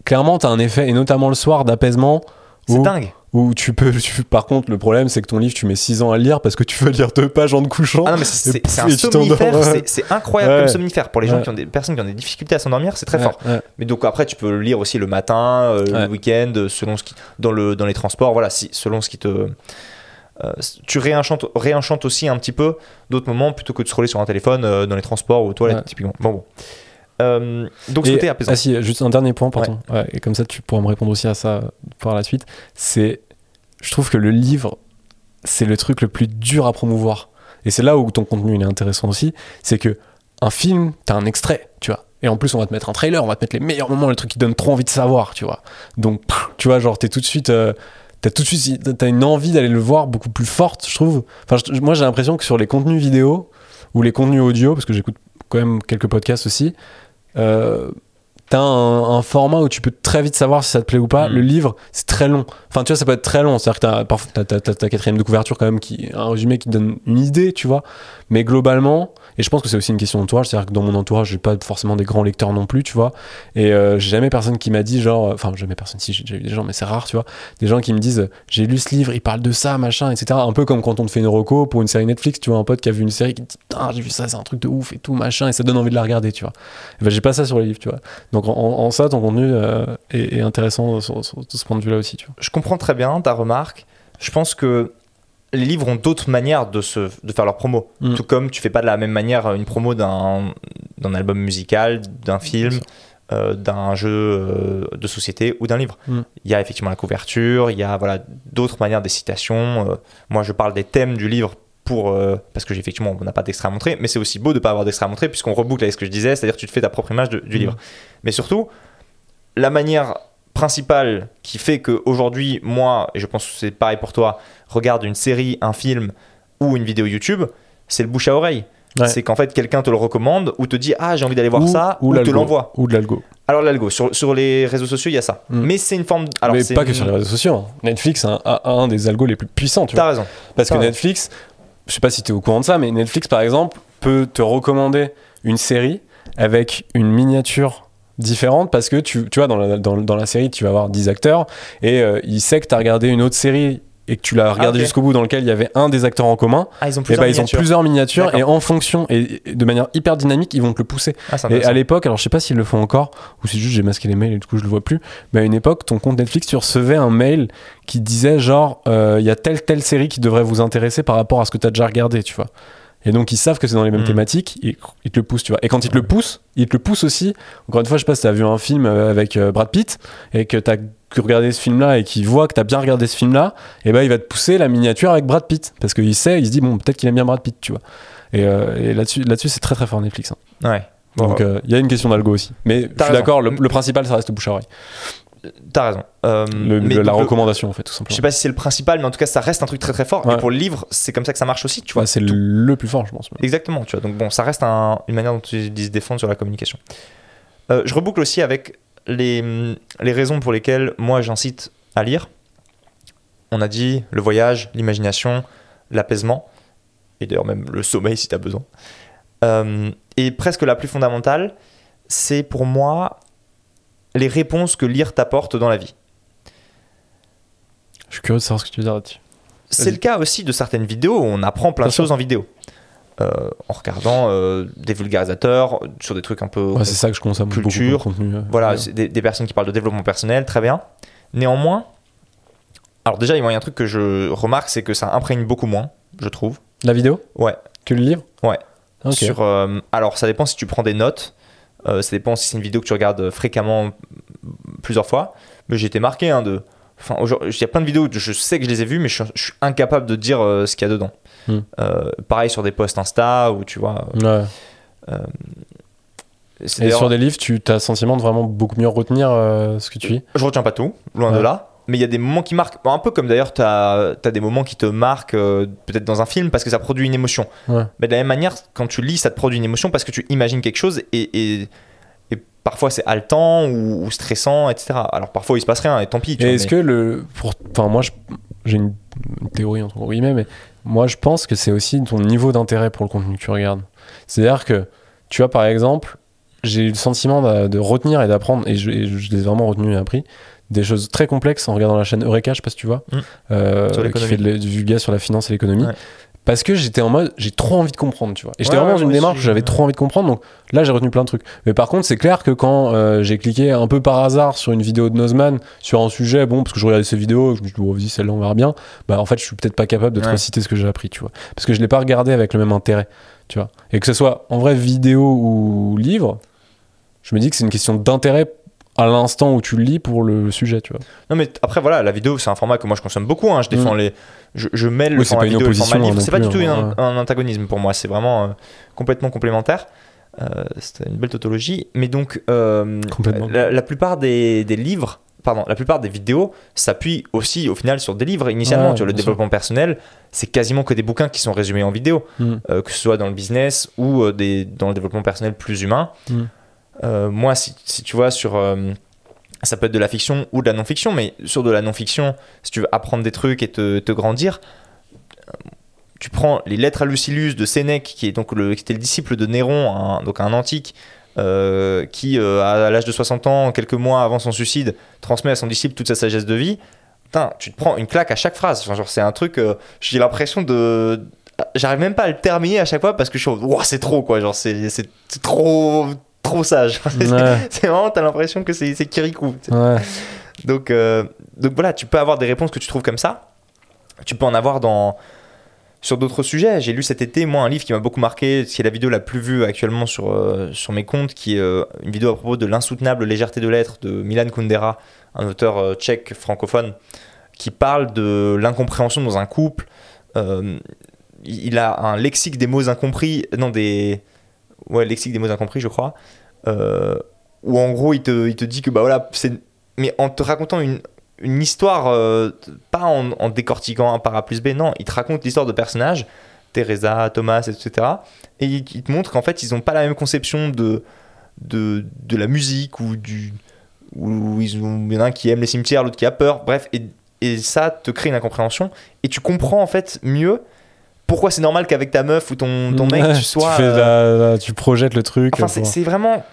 clairement, t'as un effet, et notamment le soir, d'apaisement. C'est dingue. Où tu peux, tu- par contre, le problème, c'est que ton livre, tu mets 6 ans à le lire parce que tu veux lire deux pages en te couchant. Ah non, mais c'est un somnifère, c'est- incroyable Ouais. comme somnifère. Pour les gens Ouais. qui ont des personnes qui ont des difficultés à s'endormir, c'est très Ouais, fort. Mais donc après, tu peux le lire aussi le matin, euh, le week-end, euh, selon ce qui, dans, le, dans les transports, voilà, si, selon ce qui te. euh, tu réenchantes, réenchantes aussi un petit peu d'autres moments plutôt que de scroller sur un téléphone euh, dans les transports ou aux toilettes, typiquement. Bon, bon. Euh, donc, côté apaisant. Ah si, juste un dernier point, pardon. Ouais, et comme ça, tu pourras me répondre aussi à ça par la suite. C'est, je trouve que le livre, c'est le truc le plus dur à promouvoir. Et c'est là où ton contenu il est intéressant aussi. C'est que un film, t'as un extrait, tu vois. Et en plus, on va te mettre un trailer, on va te mettre les meilleurs moments, le truc qui donne trop envie de savoir, tu vois. Donc, tu vois, genre, t'es tout de suite. euh, T'as tout de suite, t'as une envie d'aller le voir beaucoup plus forte, je trouve. Enfin, je- moi, j'ai l'impression que sur les contenus vidéo ou les contenus audio, parce que j'écoute quand même quelques podcasts aussi, euh, t'as un, un format où tu peux très vite savoir si ça te plaît ou pas. Mm. Le livre, c'est très long. Enfin, tu vois, ça peut être très long. C'est-à-dire que t'as, ta quatrième de couverture quand même, qui, un résumé qui te donne une idée, tu vois. Mais globalement, et je pense que c'est aussi une question d'entourage, c'est-à-dire que dans mon entourage, j'ai pas forcément des grands lecteurs non plus, tu vois. Et euh, j'ai jamais personne qui m'a dit, genre, enfin, jamais personne, si j'ai déjà eu des gens, mais c'est rare, tu vois. Des gens qui me disent, j'ai lu ce livre, il parle de ça, machin, etc. Un peu comme quand on te fait une reco pour une série Netflix, tu vois, un pote qui a vu une série qui te dit, putain, j'ai vu ça, c'est un truc de ouf et tout, machin, et ça donne envie de la regarder, tu vois. Et ben, j'ai pas ça sur les livres, tu vois. Donc en, en ça, ton contenu euh, est, est intéressant sur, sur- de ce point de vue-là aussi, tu vois. Je comprends très bien ta remarque. Je pense que les livres ont d'autres manières de, se, de faire leur promo. Mm. Tout comme tu fais pas de la même manière une promo d'un d'un album musical, d'un film, euh, d'un jeu euh, de société ou d'un livre. Mm. Il y a effectivement la couverture, il y a voilà, d'autres manières des citations. Euh, moi, je parle des thèmes du livre pour, euh, parce que effectivement, on n'a pas d'extrait à montrer, mais c'est aussi beau de ne pas avoir d'extrait à montrer puisqu'on reboucle avec ce que je disais, c'est-à-dire que tu te fais ta propre image de- du Mm. livre. Mais surtout, la manière principale qui fait qu'aujourd'hui, moi, et je pense que c'est pareil pour toi, regarde une série, un film ou une vidéo YouTube, c'est le bouche à oreille. Ouais. C'est qu'en fait, quelqu'un te le recommande ou te dit Ah, j'ai envie d'aller voir Ou- ça, ou, te l'envoie. Ou de l'algo. Alors, l'algo, sur, sur les réseaux sociaux, il y a ça. Mm. Mais c'est une forme. Alors, mais pas que sur les réseaux sociaux. hein. Netflix a un, a un des algos les plus puissants, tu vois. T'as raison. Parce que raison. Netflix, je sais pas si tu es au courant de ça, mais Netflix, par exemple, peut te recommander une série avec une miniature différente parce que tu, tu vois, dans la, dans, dans la série, tu vas avoir 10 acteurs et euh, il sait que tu as regardé une autre série et que tu l'as regardé ok. jusqu'au bout dans lequel il y avait un des acteurs en commun, Ah, ils ont et ben ils ont miniatures. plusieurs miniatures et en fonction et de manière hyper dynamique, ils vont te le pousser. Ah, Et à l'époque, alors je sais pas s'ils le font encore, ou c'est juste j'ai masqué les mails et du coup je le vois plus, mais à une époque, ton compte Netflix, tu recevais un mail qui disait genre, euh, il y a telle telle série qui devrait vous intéresser par rapport à ce que tu as déjà regardé, tu vois. Et donc ils savent que c'est dans les mêmes Mm. thématiques, et ils te le poussent, tu vois. Et quand ils te le poussent, ils te le poussent aussi. Encore une fois, je sais pas si tu as vu un film euh, avec euh, Brad Pitt et que tu as regardé ce film-là et qu'il voit que tu as bien regardé ce film-là, et ben il va te pousser la miniature avec Brad Pitt parce qu'il sait, il se dit bon, peut-être qu'il aime bien Brad Pitt, tu vois. Et, euh, et là-dessus, là-dessus, c'est très très fort Netflix. hein. Ouais. Donc euh, il y a une question d'algo aussi. Mais je suis d'accord, le, le principal ça reste le bouche à oreille. T'as raison. Euh, Le- mais le- la recommandation en fait, tout Je simplement. sais pas si c'est le principal, mais en tout cas, ça reste un truc très très fort. Ouais. Et pour le livre, c'est comme ça que ça marche aussi, tu vois. Ouais, c'est le, plus fort, je pense. Exactement, tu vois. Donc bon, ça reste un- une manière dont ils se défendent sur la communication. Euh, je reboucle aussi avec les, les raisons pour lesquelles moi j'incite à lire. On a dit le voyage, l'imagination, l'apaisement, et d'ailleurs même le sommeil si tu as besoin. Euh, et presque la plus fondamentale, c'est pour moi les réponses que lire t'apporte dans la vie. Je suis curieux de savoir ce que tu veux dire là-dessus. C'est le cas aussi de certaines vidéos où on apprend plein de choses en vidéo. Euh, en regardant euh, des vulgarisateurs sur des trucs un peu Ouais, c'est ça que je consomme Culture, beaucoup de contenu. Voilà, ouais. des, des personnes qui parlent de développement personnel, très bien. Néanmoins, alors déjà, il y a un truc que je remarque, c'est que ça imprègne beaucoup moins, je trouve. La vidéo? Ouais. Que le livre? Ouais. Sur, euh, alors, ça dépend si tu prends des notes, ça dépend si c'est une vidéo que tu regardes fréquemment plusieurs fois. Mais j'ai été marqué hein, de. Enfin, il y a plein de vidéos, je sais que je les ai vues, mais je, suis- je suis incapable de dire euh, ce qu'il y a dedans. Hmm. Euh, pareil sur des posts Insta ou tu vois. euh, Ouais. c'est Et sur des livres, tu as le sentiment de vraiment beaucoup mieux retenir euh, ce que tu lis Je retiens pas tout, loin Ouais. de là. Mais il y a des moments qui marquent. Un peu comme d'ailleurs, tu as, des moments qui te marquent euh, peut-être dans un film parce que ça produit une émotion. Ouais. Mais de la même manière, quand tu lis, ça te produit une émotion parce que tu imagines quelque chose et, et, et parfois c'est haletant ou, ou stressant, etc. Alors parfois il se passe rien et tant pis. est-ce mais- que le. Pour... Enfin, moi, j'ai une, une théorie entre guillemets, mais moi, je pense que c'est aussi ton niveau d'intérêt pour le contenu que tu regardes. C'est-à-dire que, tu vois, par exemple, j'ai eu le sentiment de, de retenir et d'apprendre, et je, et je les ai vraiment retenus et appris, des choses très complexes en regardant la chaîne Eureka, je sais pas si tu vois, Mm. euh, qui fait de du vulga sur la finance et l'économie. Ouais. Parce que j'étais en mode, j'ai trop envie de comprendre, tu vois. Et j'étais Ouais, vraiment ouais, dans une démarche j'avais trop envie de comprendre, donc là j'ai retenu plein de trucs. Mais par contre, c'est clair que quand euh, j'ai cliqué un peu par hasard sur une vidéo de Nozman sur un sujet, bon, parce que je regardais ses vidéos, je me suis dit, bon, vas-y, celle-là on verra bien, bah en fait, je suis peut-être pas capable de te Ouais. reciter ce que j'ai appris, tu vois. Parce que je l'ai pas regardé avec le même intérêt, tu vois. Et que ce soit en vrai vidéo ou livre, je me dis que c'est une question d'intérêt à l'instant où tu le lis pour le sujet, tu vois. Non mais après voilà, la vidéo c'est un format que moi je consomme beaucoup. hein. Je défends les, je, je mêle le Mm. Oui, format vidéo et le format livre. hein, C'est pas du tout un, hein, un antagonisme pour moi. C'est vraiment euh, complètement complémentaire. Euh, C'était une belle tautologie. Mais donc euh, la, la plupart des, des livres, pardon, la plupart des vidéos s'appuient aussi au final sur des livres. Initialement, Ouais, tu vois, le sûr. développement personnel, c'est quasiment que des bouquins qui sont résumés en vidéo, Mm. euh, que ce soit dans le business ou des, dans le développement personnel plus humain. Mm. Euh, moi, si, tu vois, sur. euh, ça peut être de la fiction ou de la non-fiction, mais sur de la non-fiction, si tu veux apprendre des trucs et te, te grandir, euh, tu prends les lettres à Lucilius de Sénèque, qui, est donc le, qui était le disciple de Néron, un- donc un antique, qui, à l'âge de 60 ans, quelques mois avant son suicide, transmet à son disciple toute sa sagesse de vie. Tu te prends une claque à chaque phrase. Genre, c'est un truc, j'ai l'impression de. J'arrive même pas à le terminer à chaque fois parce que je suis Ouah, c'est trop, quoi. Genre, c'est trop, trop sage. Ouais. c'est vraiment, t'as l'impression que c'est c'est Kirikou. Ouais. Donc, euh, donc voilà, tu peux avoir des réponses que tu trouves comme ça. Tu peux en avoir dans sur d'autres sujets. J'ai lu cet été, moi, un livre qui m'a beaucoup marqué, qui est la vidéo la plus vue actuellement sur, euh, sur mes comptes, qui est euh, une vidéo à propos de l'insoutenable légèreté de l'être de Milan Kundera, un auteur euh, tchèque francophone, qui parle de l'incompréhension dans un couple. Il a un lexique des mots incompris, non des, ouais, lexique des mots incompris, je crois, euh, où en gros il te, il te dit que bah voilà, c'est, mais en te racontant une, une histoire, euh, pas en, décortiquant un par A plus B, non, il te raconte l'histoire de personnages, Teresa, Thomas, etc. Et il, te montre qu'en fait ils n'ont pas la même conception de, de, de la musique ou du. Ou ils ont, il y en a un qui aime les cimetières, l'autre qui a peur, bref, et, et ça te crée une incompréhension. Et tu comprends en fait mieux pourquoi c'est normal qu'avec ta meuf ou ton, ton mec Ouais, tu sois. euh, la- la- tu projettes le truc. Enfin, c'est vraiment.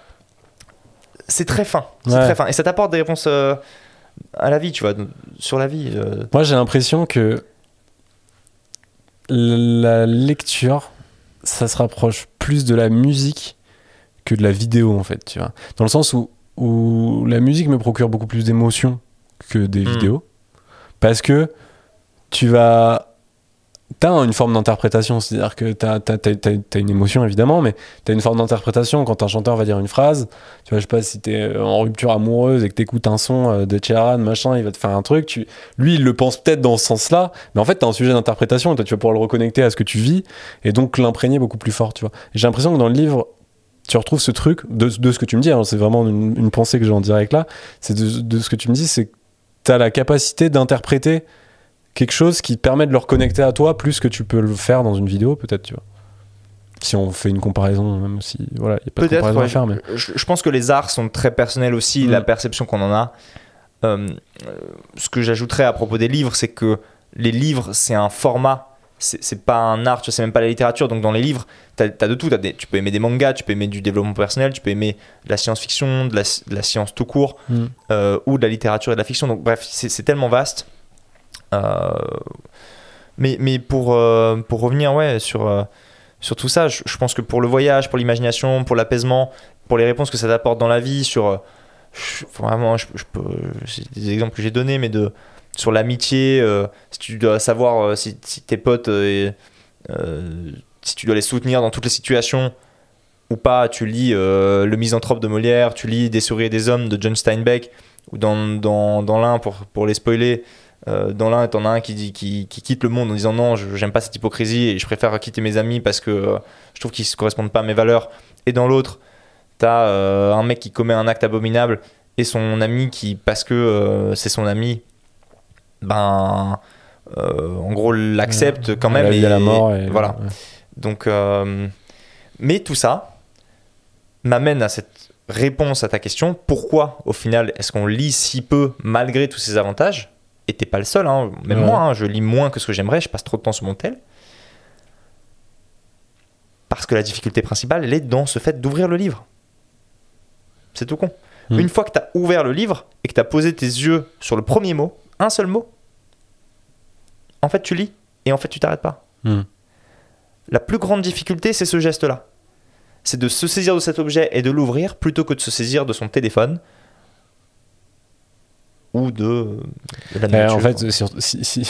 C'est très fin. C'est Ouais. très fin. Et ça t'apporte des réponses euh, à la vie, tu vois, sur la vie. euh. Moi, j'ai l'impression que la lecture, ça se rapproche plus de la musique que de la vidéo, en fait, tu vois. Dans le sens où, où la musique me procure beaucoup plus d'émotions que des Hmm. vidéos. Parce que tu vas... T'as une forme d'interprétation, c'est-à-dire que t'as as, une émotion évidemment, mais t'as une forme d'interprétation quand un chanteur va dire une phrase. Tu vois, je sais pas si t'es en rupture amoureuse et que t'écoutes un son euh, de Cheran, machin, il va te faire un truc. Tu, lui, il le pense peut-être dans ce sens-là, mais en fait, t'as un sujet d'interprétation, tu vas pouvoir le reconnecter à ce que tu vis, et donc l'imprégner beaucoup plus fort, tu vois. J'ai l'impression que dans le livre, tu retrouves ce truc, de, de ce que tu me dis, hein, c'est vraiment une, pensée que j'ai en direct là, c'est de, de ce que tu me dis, c'est que t'as la capacité d'interpréter quelque chose qui permet de le reconnecter à toi plus que tu peux le faire dans une vidéo, peut-être, tu vois. Si on fait une comparaison, même si, voilà, il n'y a pas de comparaison ouais, à faire, mais... je, je pense que les arts sont très personnels aussi, Mm. la perception qu'on en a. Euh, ce que j'ajouterais à propos des livres, c'est que les livres, c'est un format. C'est pas un art, c'est même pas la littérature. Donc dans les livres, t'as as de tout. Des- tu peux aimer des mangas, tu peux aimer du développement personnel, tu peux aimer de la science-fiction, de la, de la science tout court. Mm. euh, ou de la littérature et de la fiction. Donc bref, c'est tellement vaste. Euh, mais, mais pour, euh, pour revenir ouais, sur, euh, sur tout ça, je, pense que pour le voyage, pour l'imagination, pour l'apaisement, pour les réponses que ça t'apporte dans la vie, sur... vraiment, je, peux, c'est des exemples que j'ai donnés, mais de, sur l'amitié, si tu dois savoir si, tes potes, si tu dois les soutenir dans toutes les situations ou pas, tu lis Le Misanthrope de Molière, tu lis Des souris et des hommes de John Steinbeck, ou dans, dans, dans l'un, pour, pour les spoiler, euh, dans l'un, t'en as un qui, dit, qui, qui quitte le monde en disant non, j'aime pas cette hypocrisie et je préfère quitter mes amis parce que euh, je trouve qu'ils ne correspondent pas à mes valeurs. Et dans l'autre, t'as euh, un mec qui commet un acte abominable et son ami qui, parce que euh, c'est son ami, ben, en gros, l'accepte quand même. et, la mort. Et, voilà. ouais. Donc, mais tout ça m'amène à cette réponse à ta question. Pourquoi, au final, est-ce qu'on lit si peu malgré tous ces avantages? Et t'es pas le seul, hein. même Ouais. moi, hein, je lis moins que ce que j'aimerais, je passe trop de temps sur mon tel. Parce que la difficulté principale, elle est dans ce fait d'ouvrir le livre. C'est tout con. Mm. Une fois que tu as ouvert le livre et que tu as posé tes yeux sur le premier mot, un seul mot, en fait, tu lis et en fait, tu t'arrêtes pas. Mm. La plus grande difficulté, c'est ce geste-là. C'est de se saisir de cet objet et de l'ouvrir plutôt que de se saisir de son téléphone ou de, de la Euh, nourriture. en fait, sur- si, si,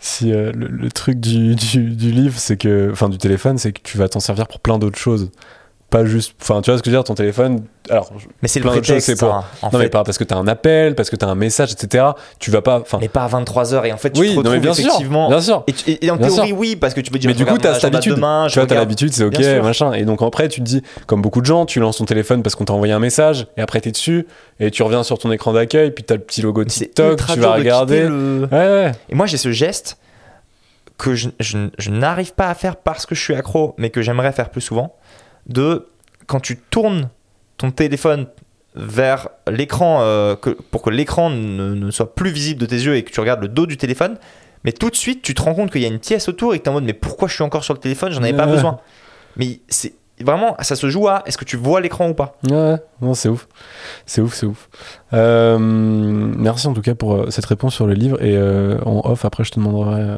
si, euh, le, le truc du, du, du livre, c'est que, enfin, du téléphone, c'est que tu vas t'en servir pour plein d'autres choses. Pas juste, enfin, tu vois ce que je veux dire, ton téléphone. Alors, mais c'est le prétexte, choses, c'est pour- en non, mais pas parce que t'as un appel, parce que t'as un message, etc. Tu vas pas. Mais pas à 23h et en fait, tu Oui, te non, retrouves mais bien sûr, effectivement. bien sûr. Et, tu- et- et en Bien théorie, sûr. oui, parce que tu peux dire Mais du coup, t'as cette habitude. Demain, tu vois, t'as l'habitude, c'est ok, machin. Et donc après, tu te dis, comme beaucoup de gens, tu lances ton téléphone parce qu'on t'a envoyé un message, et après t'es dessus, et tu reviens sur ton écran d'accueil, puis t'as le petit logo TikTok, tu vas de regarder. quitter le- Ouais, ouais. Et moi, j'ai ce geste que je, je- je n'arrive pas à faire parce que je suis accro, mais que j'aimerais faire plus souvent, de quand tu tournes ton téléphone vers l'écran euh, que- pour que l'écran ne, ne soit plus visible de tes yeux et que tu regardes le dos du téléphone. Mais tout de suite, tu te rends compte qu'il y a une pièce autour et que tu es en mode mais pourquoi je suis encore sur le téléphone? J'en avais pas besoin. Mais c'est vraiment, ça se joue à est-ce que tu vois l'écran ou pas? Ouais, non, c'est ouf. C'est ouf, c'est ouf. Euh, merci en tout cas pour euh, cette réponse sur le livre. Et euh, en off, après, je te demanderai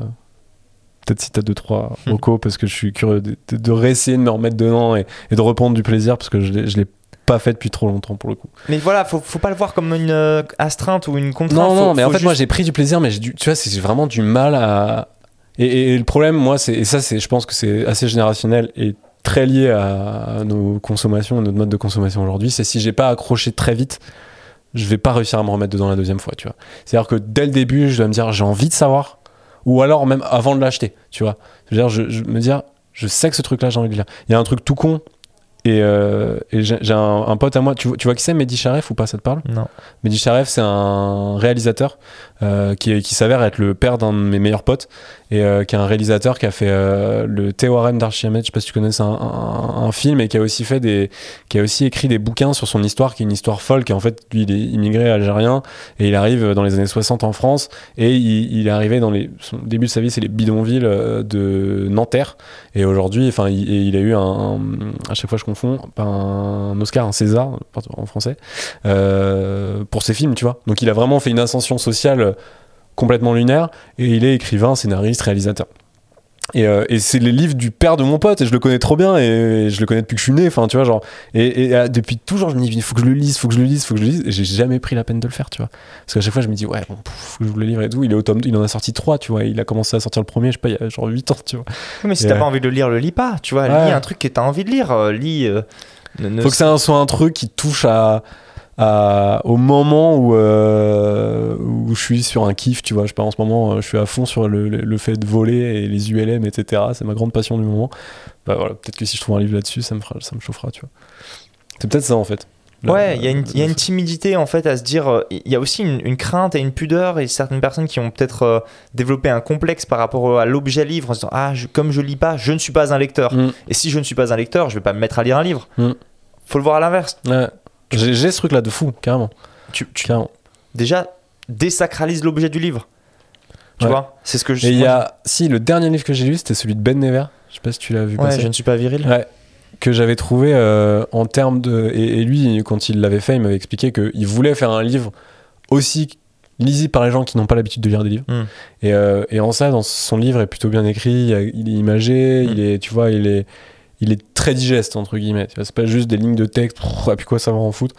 peut-être si t'as deux, trois Hmm. recos parce que je suis curieux de, de, de réessayer de me remettre dedans et, et de reprendre du plaisir parce que je l'ai pas fait depuis trop longtemps pour le coup. Mais voilà, faut, faut pas le voir comme une euh, astreinte ou une contrainte. Non, Faut- non, mais en fait, moi j'ai pris du plaisir, mais du, tu vois, c'est j'ai vraiment du mal à. Et, et- et le problème, moi, c'est, et ça, je pense que c'est assez générationnel et très lié à, nos consommations, à notre mode de consommation aujourd'hui, c'est si j'ai pas accroché très vite, je vais pas réussir à me remettre dedans la deuxième fois, tu vois. C'est-à-dire que dès le début, je dois me dire, j'ai envie de savoir, ou alors même avant de l'acheter, tu vois. C'est-à-dire, je, je me dire, je sais que ce truc-là, j'ai envie de le lire. Il y a un truc tout con. Et, euh, et j'ai, un, un pote à moi, tu, vois- tu vois qui c'est, Mehdi Charef ou pas, ça te parle? Non. Mehdi Charef, c'est un réalisateur euh, qui, qui s'avère être le père d'un de mes meilleurs potes et euh, qui est un réalisateur qui a fait euh, le Théorème d'Archimedes, je sais pas si tu connais, c'est un, un- un film et qui a aussi fait des, qui a aussi écrit des bouquins sur son histoire, qui est une histoire folle, qui en fait lui il est immigré algérien et il arrive dans les années 60 en France et il, il est arrivé dans les, son début de sa vie, c'est les bidonvilles euh, de Nanterre. Et aujourd'hui, enfin il, il a eu un, à chaque fois je confonds, un Oscar, un César en français euh, pour ses films, tu vois. Donc il a vraiment fait une ascension sociale complètement lunaire et il est écrivain, scénariste, réalisateur. Et, euh, et c'est les livres du père de mon pote et je le connais trop bien et je le connais depuis que je suis né, enfin tu vois genre et, et, euh, depuis toujours je me dis il faut que je le lise, faut que je le lise, faut que je le lise et j'ai jamais pris la peine de le faire, tu vois. Parce qu'à chaque fois je me dis ouais bon faut que je le livre et tout, il est au tome, il en a sorti trois, tu vois, il a commencé à sortir le premier, je sais pas, il y a genre 8 ans, tu vois. Mais si t'as ouais. pas envie de le lire, le lis pas. Tu vois, Ouais. lis un truc que t'as envie de lire. euh, lis. euh, ne- ne- faut que ça soit un truc qui touche à, à- au moment où, euh, où je suis sur un kiff, tu vois. Je sais pas, en ce moment, euh, je suis à fond sur le, le- le fait de voler et les ULM, etc. C'est ma grande passion du moment. Bah voilà, peut-être que si je trouve un livre là-dessus, ça me, fera, ça me chauffera, tu vois. C'est peut-être ça en fait. Ouais, il y, a une- il y a une timidité en fait à se dire. euh, Il y a aussi une, une crainte et une pudeur et certaines personnes qui ont peut-être euh, développé un complexe par rapport à l'objet livre en se disant Ah, je- comme je lis pas, je ne suis pas un lecteur. Mm. Et si je ne suis pas un lecteur, je vais pas me mettre à lire un livre. Mm. Faut le voir à l'inverse. Ouais. J'ai ce truc-là de fou, carrément. Tu, tu- carrément. déjà désacralise l'objet du livre. Tu Ouais. vois C'est ce que je. Et il y a, si, le dernier livre que j'ai lu, c'était celui de Ben Never. Je sais pas si tu l'as vu Ouais, passer. je ne suis pas viril. Ouais, que j'avais trouvé euh, en termes de. Et, et lui, quand il l'avait fait, il m'avait expliqué qu'il voulait faire un livre aussi lisible par les gens qui n'ont pas l'habitude de lire des livres. Mm. Et, euh, et en ça, dans son livre est plutôt bien écrit, il, est imagé, Mm. il est, tu vois, il est, il est très digeste, entre guillemets. C'est pas juste des lignes de texte, et puis quoi, ça va en foutre.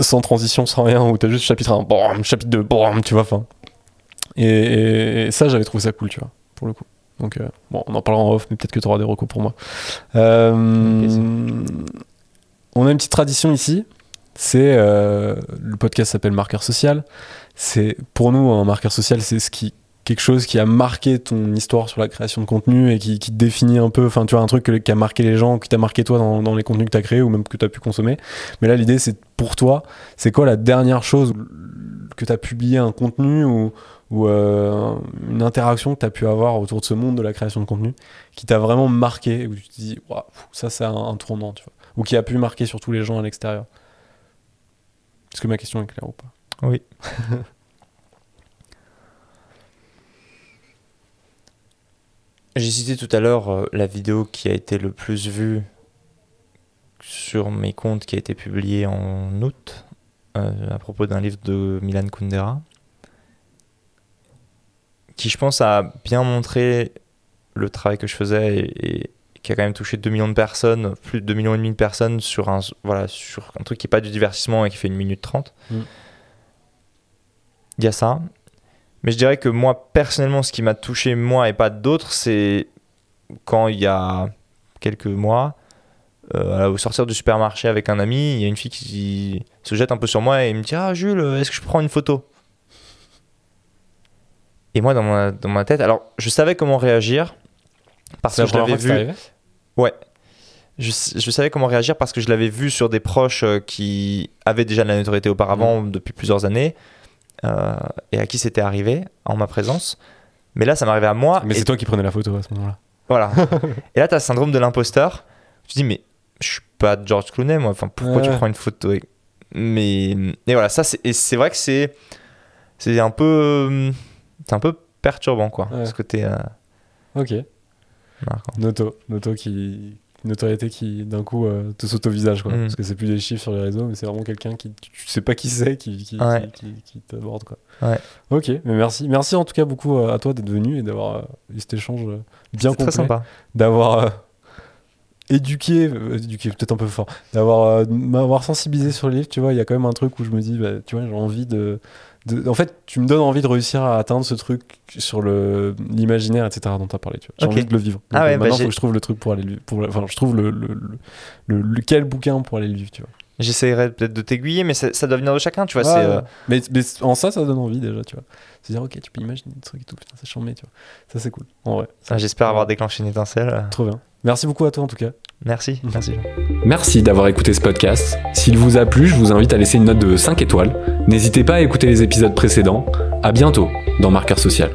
Sans transition, sans rien, où t'as juste chapitre 1, boum, chapitre 2, boum, tu vois, enfin. Et, ça, j'avais trouvé ça cool, tu vois, pour le coup. Donc, euh, bon, on en parlera en off, mais peut-être que tu auras des recos pour moi. Euh, on a une petite tradition ici. C'est euh, le podcast s'appelle Marqueur social. C'est pour nous un marqueur social, c'est ce qui quelque chose qui a marqué ton histoire sur la création de contenu et qui, qui te définit un peu, enfin tu vois un truc que- qui a marqué les gens, qui t'a marqué toi dans, dans les contenus que tu as créés ou même que tu as pu consommer. Mais là l'idée c'est pour toi, c'est quoi la dernière chose que tu as publié un contenu ou, ou euh, une interaction que tu as pu avoir autour de ce monde de la création de contenu qui t'a vraiment marqué, où tu te dis, Waouh, ça c'est un, un tournant, tu vois. Ou qui a pu marquer surtout les gens à l'extérieur. Est-ce que ma question est claire ou pas? Oui. J'ai cité tout à l'heure euh, la vidéo qui a été le plus vue sur mes comptes qui a été publiée en août euh, à propos d'un livre de Milan Kundera qui je pense a bien montré le travail que je faisais et, et qui a quand même touché 2 millions de personnes, plus de 2 millions et demi de personnes sur un, voilà, sur un truc qui n'est pas du divertissement et qui fait une minute 30. Mm. Il y a ça. Mais je dirais que moi, personnellement, ce qui m'a touché, moi et pas d'autres, c'est quand il y a quelques mois, euh, au sortir du supermarché avec un ami, il y a une fille qui se jette un peu sur moi et me dit Ah, Jules, est-ce que je prendre une photo? Et moi, dans ma, dans ma tête, alors je savais comment réagir parce que je l'avais vu. Ouais. Je, je savais comment réagir parce que je l'avais vu sur des proches euh, qui avaient déjà de la notoriété auparavant depuis plusieurs années euh, et à qui c'était arrivé en ma présence. Mais là, ça m'arrivait à moi. Mais et c'est toi qui prenais la photo à ce moment-là. voilà. et là, tu as le syndrome de l'imposteur. Tu te dis, mais je suis être George Clooney, moi. Enfin, pourquoi tu prends une photo avec- Mais et voilà, ça c'est vrai que c'est c'est un peu c'est un peu perturbant quoi. Ouais. Ce côté euh, Ok. marquant. Noto. Noto qui. Une notoriété qui d'un coup euh, te saute au visage quoi. Mm. Parce que c'est plus des chiffres sur les réseaux, mais c'est vraiment quelqu'un qui. Tu sais pas qui c'est qui, qui, Ouais. qui, qui- qui t'aborde quoi. Ouais. Ok, mais merci. Merci en tout cas beaucoup euh, à toi d'être venu et d'avoir euh, eu cet échange bien C'est très complet. sympa. D'avoir euh, éduqué, éduqué peut-être un peu fort, d'avoir m'avoir sensibilisé sur le livre. Tu vois, il y a quand même un truc où je me dis, bah, tu vois, j'ai envie de, de- En fait, tu me donnes envie de réussir à atteindre ce truc sur le l'imaginaire, etc. dont tu as parlé. Tu vois. J'ai Ok. envie de le vivre. Donc, Ah ouais, euh, bah maintenant, faut que je trouve le truc pour aller le vivre. Enfin, je trouve le, le, le, le- le- quel bouquin pour aller le vivre, tu vois. J'essaierai peut-être de t'aiguiller, mais ça, ça doit venir de chacun, tu vois. Ouais, euh, mais, mais en ça, ça donne envie déjà, tu vois. C'est dire, ok, tu peux imaginer des trucs et tout, putain, c'est charmé, tu vois. Ça, c'est cool. En vrai. Ça, ah, J'espère avoir déclenché une étincelle. Trop bien. Merci beaucoup à toi en tout cas. Merci, merci. Merci d'avoir écouté ce podcast. S'il vous a plu, je vous invite à laisser une note de 5 étoiles. N'hésitez pas à écouter les épisodes précédents. À bientôt dans Marqueur Social.